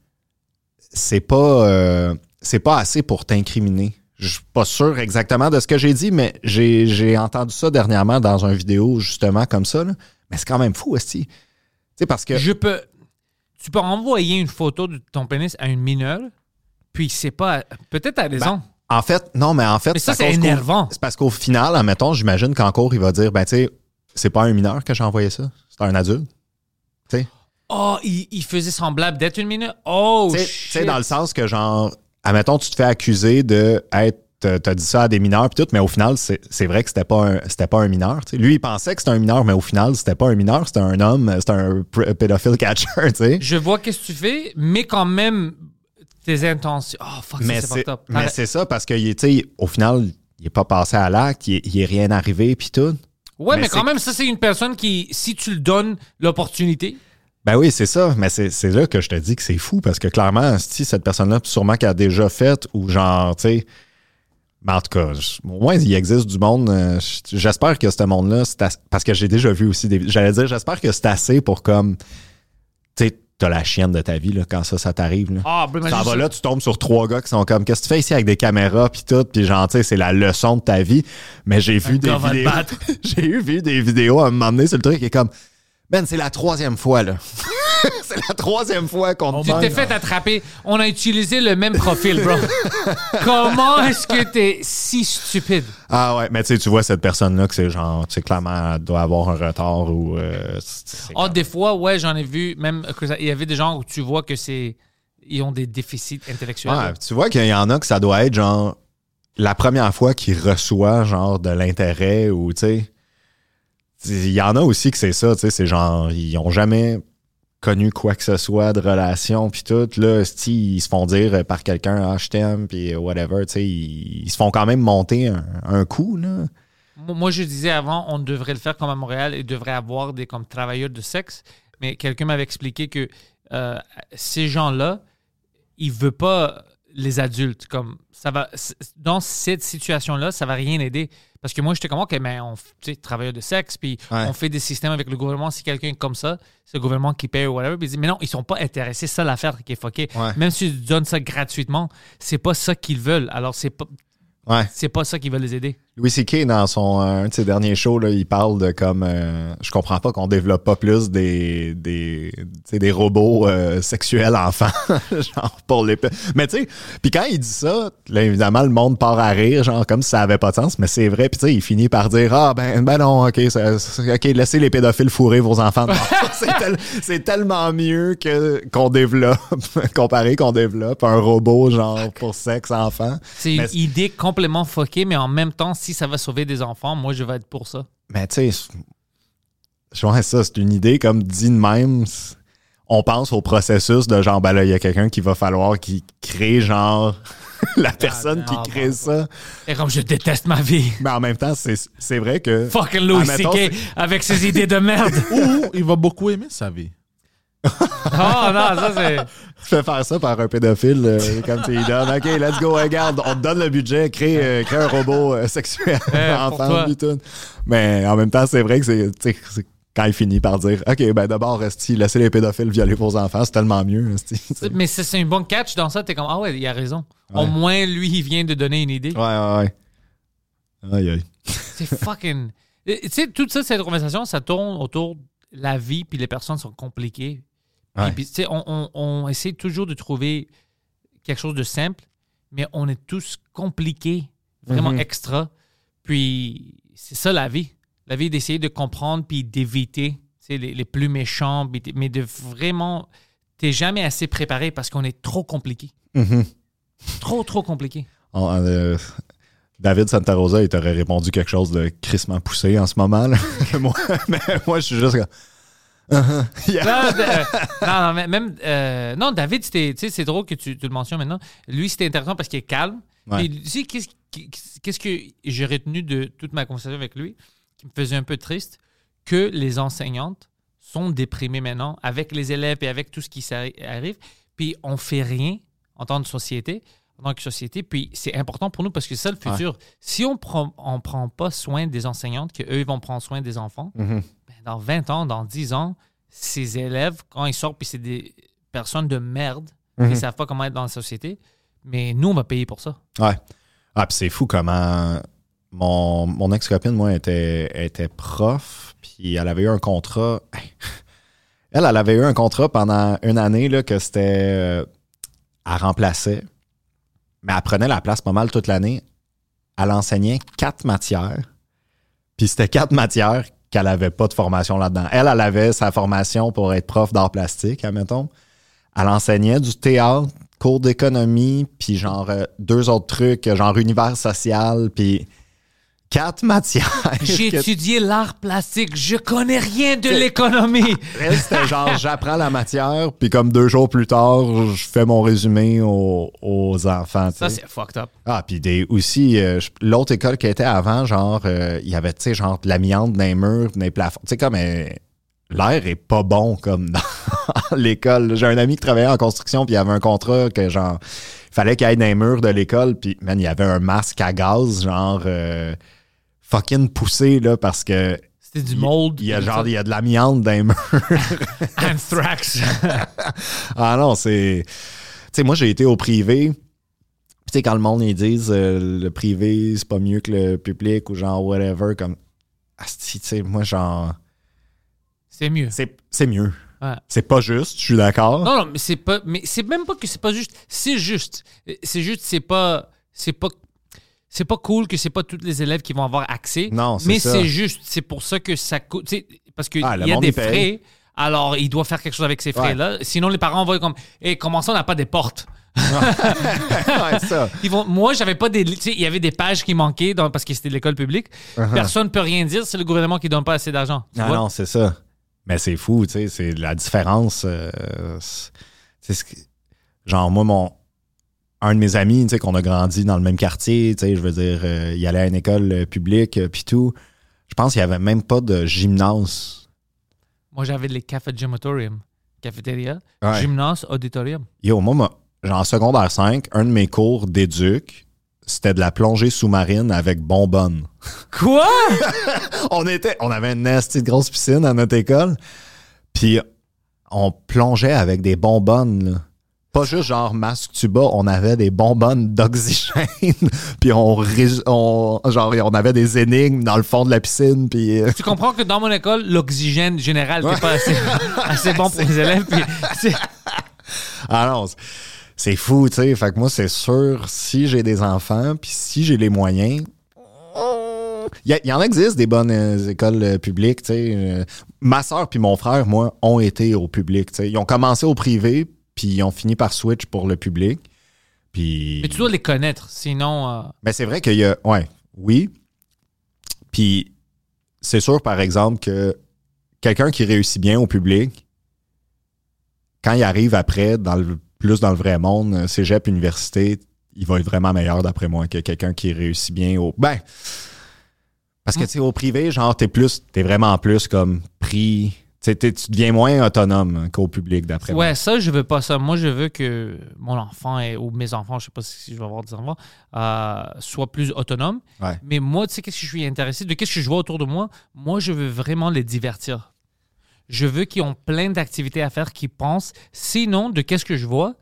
C: c'est pas, euh, c'est pas assez pour t'incriminer. Je suis pas sûr exactement de ce que j'ai dit, mais j'ai, j'ai entendu ça dernièrement dans une vidéo, justement, comme ça. là. Mais c'est quand même fou, aussi. Tu sais, parce que.
B: Je peux. Tu peux envoyer une photo de ton pénis à une mineure, puis c'est pas. Peut-être à des
C: Ben. En fait, non, mais en fait,
B: Mais ça, c'est énervant.
C: C'est parce qu'au final, admettons, j'imagine qu'en cours, il va dire, ben, tu sais, c'est pas un mineur que j'ai envoyé ça, c'est un adulte.
B: Oh, il, il faisait semblable d'être une mineure. Oh,
C: Tu sais- dans le sens que, genre, admettons, tu te fais accuser de être. T'as dit ça à des mineurs puis tout, mais au final, c'est vrai que c'était pas un c'était pas un mineur. Lui, il pensait que c'était un mineur, mais au final, c'était pas un mineur, c'était un homme, c'était un pr- pédophile catcher, tu sais.
B: Je vois qu'est-ce que tu fais, mais quand même, tes intentions. Oh, fuck,
C: Mais
B: c'est up.
C: mais c'est ça parce que tu sais, au final, il est pas passé à l'acte, il, il est rien arrivé puis tout.
B: Ouais, mais,
C: mais
B: quand même, ça, c'est une personne qui, si tu le donnes l'opportunité,
C: Ben oui, c'est ça. Mais c'est là que je te dis que c'est fou parce que clairement, si cette personne-là, sûrement qu'elle a déjà fait ou genre, tu sais. Ben en tout cas, au moins, il existe du monde. euh, J'espère que ce monde-là, parce que j'ai déjà vu aussi des. J'allais dire, j'espère que c'est assez pour comme. Tu sais, t'as la chienne de ta vie là, quand ça, ça t'arrive. Là.
B: Ah, ben, ça.
C: là, tu tombes sur trois gars qui sont comme, qu'est-ce que tu fais ici avec des caméras puis tout, puis genre, tu sais, c'est la leçon de ta vie. Mais j'ai vu des
B: va
C: vidéos. j'ai vu des vidéos à un moment donné sur le truc qui est comme, Ben, c'est la troisième fois, là. c'est la troisième fois qu'on te
B: Tu t'es fait attraper. On a utilisé le même profil, bro. Comment est-ce que t'es si stupide?
C: Ah ouais, mais tu sais, tu vois cette personne-là que c'est genre, tu sais, clairement, elle doit avoir un retard ou. euh,
B: Ah, des fois, ouais, j'en ai vu. Même, il y avait des gens où tu vois que c'est. Ils ont des déficits intellectuels.
C: Ouais, tu vois qu'il y en a que ça doit être genre la première fois qu'il reçoit genre de l'intérêt ou tu sais. Il y en a aussi que c'est ça, tu sais, c'est genre ils ont jamais connu quoi que ce soit de relation puis tout là, ils se font dire par quelqu'un ah je t'aime puis whatever, tu sais, ils, se font quand même monter un, un coup là.
B: Moi, je disais avant, on devrait le faire comme à Montréal et devrait avoir des comme travailleurs de sexe. Mais quelqu'un m'avait expliqué que euh, ces gens-là, ils veulent pas. Les adultes. Comme ça va, dans cette situation-là, ça va rien aider. Parce que moi, j'étais comme, OK, mais on f- tu sais, travailleur de sexe, puis
C: Ouais.
B: on fait des systèmes avec le gouvernement. Si quelqu'un est comme ça, c'est le gouvernement qui paye ou whatever. Puis il dit, mais non, ils sont pas intéressés. C'est ça l'affaire qui est.
C: Ouais.
B: Même si tu donnes ça gratuitement, c'est pas ça qu'ils veulent. Alors, c'est pas,
C: Ouais.
B: c'est pas ça qui va les aider.
C: Louis C.K., dans son, un de ses derniers shows, là, il parle de comme. euh, je comprends pas qu'on développe pas plus des, des, des robots euh, sexuels enfants. genre, pour les. Mais tu sais, puis quand il dit ça, là, évidemment, le monde part à rire, genre, comme si ça avait pas de sens, mais c'est vrai. Puis tu sais, il finit par dire Ah, ben, ben non, OK, ça- ça- OK, laissez les pédophiles fourrer vos enfants. C'est, tel- c'est tellement mieux que, qu'on développe, comparé qu'on développe un robot, genre, pour sexe enfant.
B: C'est une idée complètement fuckée, mais en même temps, si ça va sauver des enfants, moi, je vais être pour ça.
C: Mais tu sais, je pense que ça, c'est une idée comme dit de même. On pense au processus de genre, ben là, il y a quelqu'un qui va falloir qui crée genre la personne qui
B: non,
C: crée ça.
B: Et comme je déteste ma vie.
C: Mais en même temps, c'est vrai que.
B: Fucking Louis C.K. avec ses idées de merde.
D: Ou il va beaucoup aimer sa vie.
B: Oh non, ça c'est.
C: Fais faire ça par un pédophile euh, comme tu lui donnes. OK, let's go, regarde, on te donne le budget, crée, euh, crée un robot euh, sexuel
B: Eh, pour
C: enfant. Mais en même temps, c'est vrai que c'est tu quand il finit par dire OK, ben d'abord, laissez les pédophiles violer vos enfants, c'est tellement mieux. tu.
B: Mais c'est c'est un bon catch dans ça. T'es comme, ah ouais, il a raison.
C: Ouais.
B: Au moins, lui, il vient de donner une idée.
C: Ouais, ouais, ouais. Aïe, aïe.
B: C'est fucking. Tu sais, toute ça, cette conversation, ça tourne autour de la vie, puis les personnes sont compliquées.
C: Ouais.
B: puis, on, on- on essaie toujours de trouver quelque chose de simple, mais on est tous compliqués, vraiment
C: Mhm.
B: extra. Puis, c'est ça la vie. La vie, d'essayer de comprendre, puis d'éviter les, les plus méchants, mais de vraiment. T'es jamais assez préparé parce qu'on est trop compliqué.
C: Mhm.
B: Trop, trop compliqué.
C: On- euh, David Santa Rosa, il t'aurait répondu quelque chose de crissement poussé en ce moment. moi, mais moi, je suis juste Uh-huh. Yeah.
B: Non, euh, non, non, mais même. euh, non, David, c'est drôle que tu, tu le mentionnes maintenant. Lui, c'était intéressant parce qu'il est calme.
C: Ouais.
B: Puis, tu sais, qu'est-ce que j'ai retenu de toute ma conversation avec lui qui me faisait un peu triste? Que les enseignantes sont déprimées maintenant avec les élèves et avec tout ce qui arrive. Puis, on fait rien en tant que société. En tant que société, puis c'est important pour nous parce que c'est ça le futur. Si on prend, on prend pas soin des enseignantes, qu'eux ils vont prendre soin des enfants,
C: Mhm.
B: ben, dans 20 ans, dans 10 ans, ces élèves, quand ils sortent, puis c'est des personnes de merde,
C: Mhm.
B: ils savent pas comment être dans la société, mais nous, on va payer pour ça.
C: Ouais. Ah, puis c'est fou comment. Mon, mon ex-copine, moi, était, était prof, puis elle avait eu un contrat. Elle, elle avait eu un contrat pendant une année, là, que c'était. euh, Elle remplaçait, mais elle prenait la place pas mal toute l'année. Elle enseignait quatre matières, puis c'était quatre matières qu'elle avait pas de formation là-dedans. Elle, elle avait sa formation pour être prof d'art plastique, admettons. Elle enseignait du théâtre, cours d'économie, puis genre euh, deux autres trucs, genre univers social, puis quatre matières.
B: J'ai
C: que-
B: étudié l'art plastique, je connais rien de l'économie.
C: C'était genre, j'apprends la matière, puis comme deux jours plus tard, je fais mon résumé aux, aux enfants.
B: Ça, c'est fucked up.
C: Ah, puis des, aussi, euh, l'autre école qui était avant, genre, euh, il y avait, tu sais, genre, de l'amiante dans les murs, dans les plafonds. Tu sais, comme, euh, l'air est pas bon, comme dans l'école. J'ai un ami qui travaillait en construction, puis il y avait un contrat que, genre, il fallait qu'il aille dans les murs de l'école, puis, man, il y avait un masque à gaz, genre, euh, fucking poussé, là, parce que.
B: C'était du mold.
C: Il y a genre, il y a de l'amiante dans les murs.
B: Anthrax.
C: Ah non, c'est. Tu sais, moi, j'ai été au privé. Tu sais, quand le monde, ils disent euh, le privé, c'est pas mieux que le public ou genre whatever, comme. Asti, tu sais, moi, genre.
B: c'est mieux.
C: C'est c'est mieux.
B: Ouais.
C: C'est pas juste, je suis d'accord.
B: Non, non, mais c'est pas. Mais c'est même pas que c'est pas juste. C'est juste. C'est juste, c'est pas. C'est pas. C'est pas cool que c'est pas tous les élèves qui vont avoir accès.
C: Non, c'est
B: Mais
C: ça.
B: c'est juste. C'est pour ça que ça coûte. tu sais, Parce qu'il
C: Ah, le
B: y a
C: monde,
B: des frais. Alors, il doit faire quelque chose avec ces frais-là. Sinon, les parents vont être comme. Hé, comment ça, on n'a pas des portes?
C: ouais, ça.
B: Ils vont, moi, j'avais pas des. Tu sais, il y avait des pages qui manquaient dans- parce que c'était l'école publique. Personne ne peut rien dire. C'est le gouvernement qui donne pas assez d'argent. Tu
C: Ah
B: vois?
C: non, c'est ça. Mais c'est fou, tu sais, c'est la différence. euh, c'est- c'est ce que- genre, moi, mon. Un de mes amis, tu sais, qu'on a grandi dans le même quartier, tu sais, je veux dire, euh, il allait à une école euh, publique, euh, puis tout. Je pense qu'il n'y avait même pas de gymnase.
B: Moi, j'avais les cafés gymatorium. Cafétéria,
C: Ouais.
B: gymnase, auditorium.
C: Yo, moi, ma- genre en secondaire 5, un de mes cours d'éduc, c'était de la plongée sous-marine avec bonbonne.
B: Quoi?
C: on était, on avait une nasty de grosse piscine à notre école. Puis on plongeait avec des bonbonnes, là. Pas juste genre masque tuba, on avait des bonbonnes d'oxygène. puis on, on, genre, on avait des énigmes dans le fond de la piscine. Puis euh,
B: tu comprends que dans mon école, l'oxygène général n'est pas assez, assez bon pour les élèves. puis c'est-
C: ah c'est- fou, tu sais. Fait que moi, c'est sûr, si j'ai des enfants, puis si j'ai les moyens, il y, en existe des bonnes euh, écoles euh, publiques, tu sais. Euh, ma soeur puis mon frère, moi, ont été au public, tu sais. Ils ont commencé au privé, puis ils ont fini par switch pour le public. Puis...
B: Mais tu dois les connaître, sinon. euh,
C: Mais c'est vrai qu'il y a. Ouais, oui. Puis c'est sûr, par exemple, que quelqu'un qui réussit bien au public, quand il arrive après, dans le, plus dans le vrai monde, euh, cégep, université, il va être vraiment meilleur, d'après moi, que quelqu'un qui réussit bien au. Ben. Parce que, tu sais, au privé, genre, t'es plus. T'es vraiment plus comme pris. Tu deviens moins autonome qu'au public, d'après moi.
B: Ouais, ça, je veux pas ça. Moi, je veux que mon enfant et- ou mes enfants, je sais pas si je vais avoir des enfants, euh, soient plus autonomes.
C: Ouais.
B: Mais moi, tu sais, qu'est-ce que je suis intéressé de qu'est-ce que je vois autour de moi? Moi, je veux vraiment les divertir. Je veux qu'ils ont plein d'activités à faire, qu'ils pensent. Sinon, de qu'est-ce que je vois?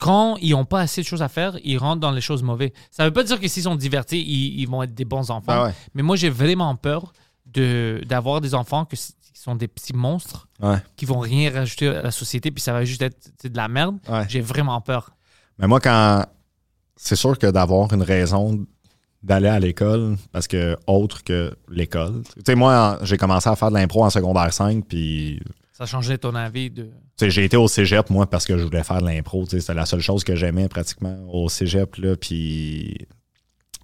B: Quand ils n'ont pas assez de choses à faire, ils rentrent dans les choses mauvaises. Ça veut pas dire que s'ils sont divertis, ils, ils vont être des bons enfants.
C: Ah ouais.
B: Mais moi, j'ai vraiment peur de d'avoir des enfants que qui sont des petits monstres
C: Ouais.
B: qui vont rien rajouter à la société, puis ça va juste être de la merde.
C: Ouais.
B: J'ai vraiment peur.
C: Mais moi, quand. C'est sûr que d'avoir une raison d'aller à l'école, parce que autre que l'école. Tu sais, moi, j'ai commencé à faire de l'impro en secondaire 5, puis.
B: Ça changeait ton avis de.
C: Tu sais, j'ai été au cégep, moi, parce que je voulais faire de l'impro. Tu sais, C'était la seule chose que j'aimais pratiquement au cégep, là. Puis.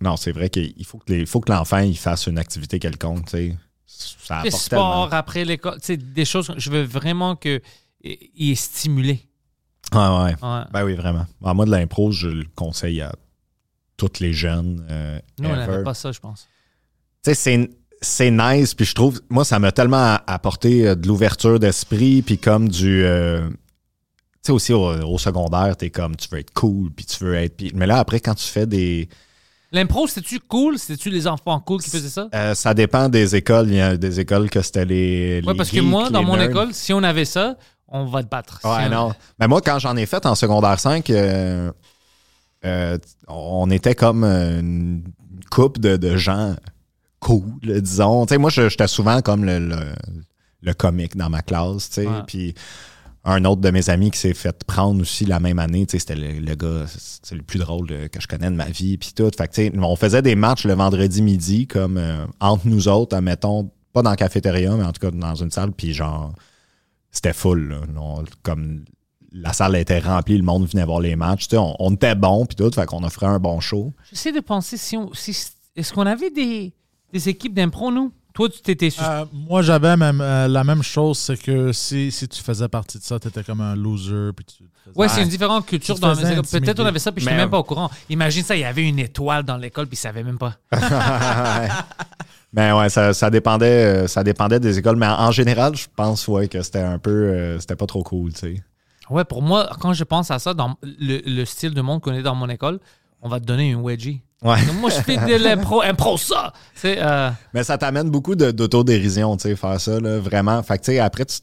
C: Non, c'est vrai qu'il faut que, les- il faut que l'enfant il fasse une activité quelconque, tu sais. Ça
B: Les
C: apporte tellement.
B: sports après l'école, tu sais, des choses. Je veux vraiment que il est stimulé.
C: Ouais, ouais.
B: Ouais.
C: Ben oui, vraiment. En moi, de l'impro, je le conseille à tous les jeunes. euh,
B: Nous, on n'avait pas ça, je pense.
C: tu sais, c'est, c'est nice, puis je trouve, moi, ça m'a tellement apporté euh, de l'ouverture d'esprit, puis comme du. euh, tu sais, aussi au, au secondaire, t'es comme, tu veux être cool, puis tu veux être. mais là, après, quand tu fais des.
B: L'impro, c'était-tu cool? C'était-tu les enfants cool qui faisaient ça?
C: euh, ça dépend des écoles. Il y a des écoles que c'était les.
B: Ouais,
C: les
B: parce que moi, dans mon
C: nerds.
B: école, si on avait ça, on va te battre. Si
C: Ouais,
B: on-
C: non. Mais moi, quand j'en ai fait en secondaire 5, euh, euh, on était comme une couple de, de gens cool, disons. Tu sais, moi, j'étais souvent comme le, le, le comique dans ma classe, tu sais.
B: Ouais.
C: Puis un autre de mes amis qui s'est fait prendre aussi la même année, c'était le, le gars, c'est le plus drôle euh, que je connais de ma vie, puis tout. On faisait des matchs le vendredi midi, comme euh, entre nous autres, admettons, pas dans la cafétéria, mais en tout cas dans une salle, puis genre, c'était full, là. Comme la salle était remplie, le monde venait voir les matchs, on, on était bon, puis tout, fait qu'on offrait un bon show.
B: J'essaie de penser si on. Est-ce qu'on avait des, des équipes d'impro, nous? Toi, tu t'étais.
D: Euh, moi, j'avais même euh, la même chose, c'est que si, si tu faisais partie de ça, tu étais comme un loser. Puis tu te faisais-
B: Ouais, c'est une différente culture dans
D: faisais
B: les écoles. Peut-être on avait ça, puis je n'étais même pas au courant. Imagine ça, il y avait une étoile dans l'école, puis ils savaient même pas.
C: Mais ouais, ça, ça dépendait, euh, ça dépendait des écoles, mais en, en général, je pense ouais que c'était un peu, euh, c'était pas trop cool, tu sais.
B: Ouais, pour moi, quand je pense à ça, dans le, le style de monde qu'on est dans mon école, on va te donner une wedgie.
C: Ouais.
B: Donc, moi, je fais de l'impro, impro ça! Euh,
C: Mais ça t'amène beaucoup d'autodérision, tu sais, faire ça, là, vraiment. Fait que, tu sais, après, tu-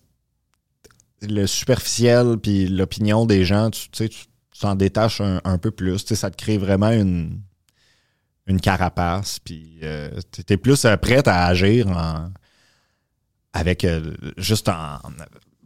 C: le superficiel puis l'opinion des gens, tu tu sais, tu tu t'en détaches un, un peu plus. Tu sais, ça te crée vraiment une, une carapace. Puis euh, t'es- t'es plus euh, prête à agir en- avec euh, juste en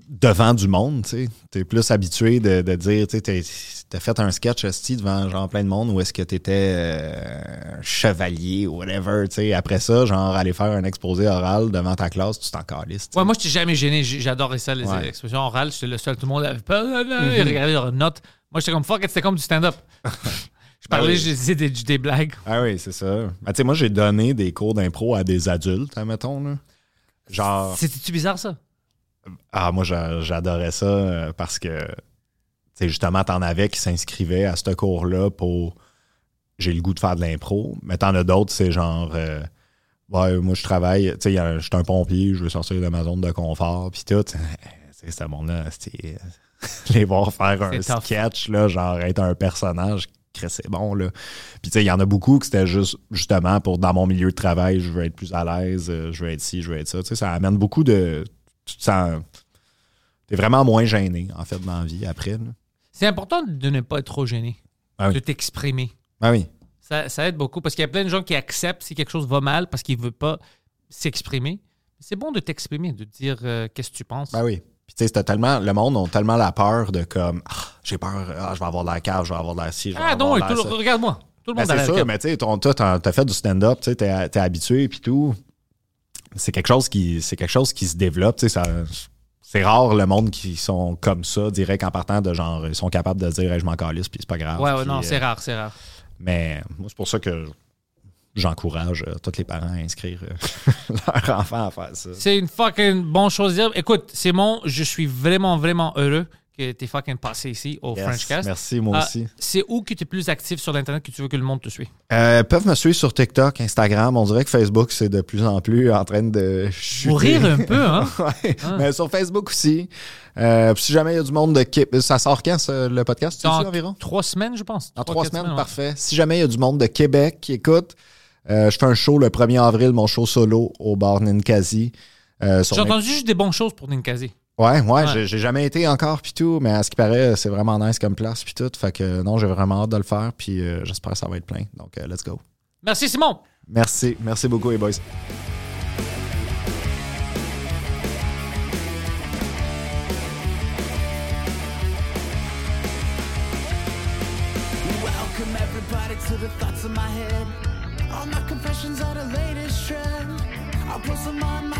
C: devant du monde, tu sais. T'es plus habitué de, de dire, tu sais, t'as fait un sketch esti devant genre plein de monde ou est-ce que t'étais euh, chevalier ou whatever, tu sais. Après ça, genre aller faire un exposé oral devant ta classe, tu t'en calisses.
B: ouais, moi, je t'ai jamais gêné. J'adorais ça, les
C: Ouais.
B: expressions orales. J'étais le seul. Tout le monde avait peur. Ils regardaient leurs notes. Moi, j'étais comme fuck it, c'était comme du stand-up. je parlais,
C: oui.
B: je disais des, des blagues.
C: Ah oui, c'est ça. Ben, tu sais, moi, j'ai donné des cours d'impro à des adultes, admettons, là. Genre,
B: C'était-tu bizarre, ça?
C: Ah, moi, j'a- j'adorais ça euh, parce que, tu sais, justement, t'en avais qui s'inscrivaient à ce cours-là pour j'ai le goût de faire de l'impro, mais t'en as d'autres, c'est genre, euh, ouais, moi, je travaille, tu sais, je suis un pompier, je veux sortir de ma zone de confort, puis tout. C'est sais, monde-là, c'était. les voir faire un
B: tough.
C: sketch, là, genre être un personnage, c'est bon, là. Puis, tu sais, il y en a beaucoup que c'était juste, justement, pour dans mon milieu de travail, je veux être plus à l'aise, euh, je veux être ci, je veux être ça. Tu sais, ça amène beaucoup de. Tu te sens. T'es vraiment moins gêné, en fait, dans la vie après. là.
B: C'est important de ne pas être trop gêné,
C: Ah oui.
B: de t'exprimer.
C: Ah oui.
B: Ça, ça aide beaucoup parce qu'il y a plein de gens qui acceptent si quelque chose va mal parce qu'ils ne veulent pas s'exprimer. C'est bon de t'exprimer, de dire euh, qu'est-ce que tu penses.
C: Ben oui. Puis tu sais, c'était tellement. Le monde a tellement la peur de comme Ah, j'ai peur, ah, je vais avoir de la cave, je vais avoir de la ci, je vais
B: ah
C: avoir
B: non,
C: de
B: et
C: la
B: tout-
C: ça.
B: regarde-moi. Tout le
C: Ben,
B: monde a
C: c'est
B: la
C: sûr, mais tu sais, ton- toi, t'as t'as fait du stand-up, tu sais, t'es t'es habitué puis tout. C'est quelque chose qui c'est quelque chose qui se développe, tu sais, ça. C'est rare le monde qui sont comme ça, direct en partant de genre, ils sont capables de dire Hey, je m'en calisse puis c'est pas grave.
B: Ouais, ouais, non,
C: euh,
B: c'est rare, c'est rare.
C: Mais moi, c'est pour ça que j'encourage euh, tous les parents à inscrire euh, leur enfant à faire ça.
B: C'est une fucking bonne chose à dire. Écoute, Simon, je suis vraiment, vraiment heureux que tu passé passé ici au
C: Yes,
B: Frenchcast.
C: Merci, moi
B: Ah,
C: aussi.
B: C'est où que tu es plus actif sur l'Internet que tu veux que le monde te suive?
C: Euh, peuvent me suivre sur TikTok, Instagram. On dirait que Facebook, c'est de plus en plus en train de chuter.
B: Mourir un peu, hein?
C: Ouais, mais sur Facebook aussi. Euh, si jamais il y a du monde de Québec, ça sort quand ça, le podcast, tu
B: Dans
C: environ?
B: trois semaines, je pense.
C: Dans trois semaines, parfait. Si jamais il y a du monde de Québec qui écoute, euh, je fais un show le 1er avril, mon show solo au bar Ninkasi. Euh,
B: J'ai entendu juste des bonnes choses pour Ninkasi.
C: Ouais, ouais,
B: Ouais.
C: j'ai- jamais été encore puis tout, mais à ce qui paraît, c'est vraiment nice comme place puis tout. Fait que non, j'ai vraiment hâte de le faire puis euh, j'espère que ça va être plein. Donc, euh, let's go.
B: Merci, Simon.
C: Merci, merci beaucoup les boys.
A: Welcome everybody to the thoughts of my head. All my confessions are the latest trend. I'll post them on my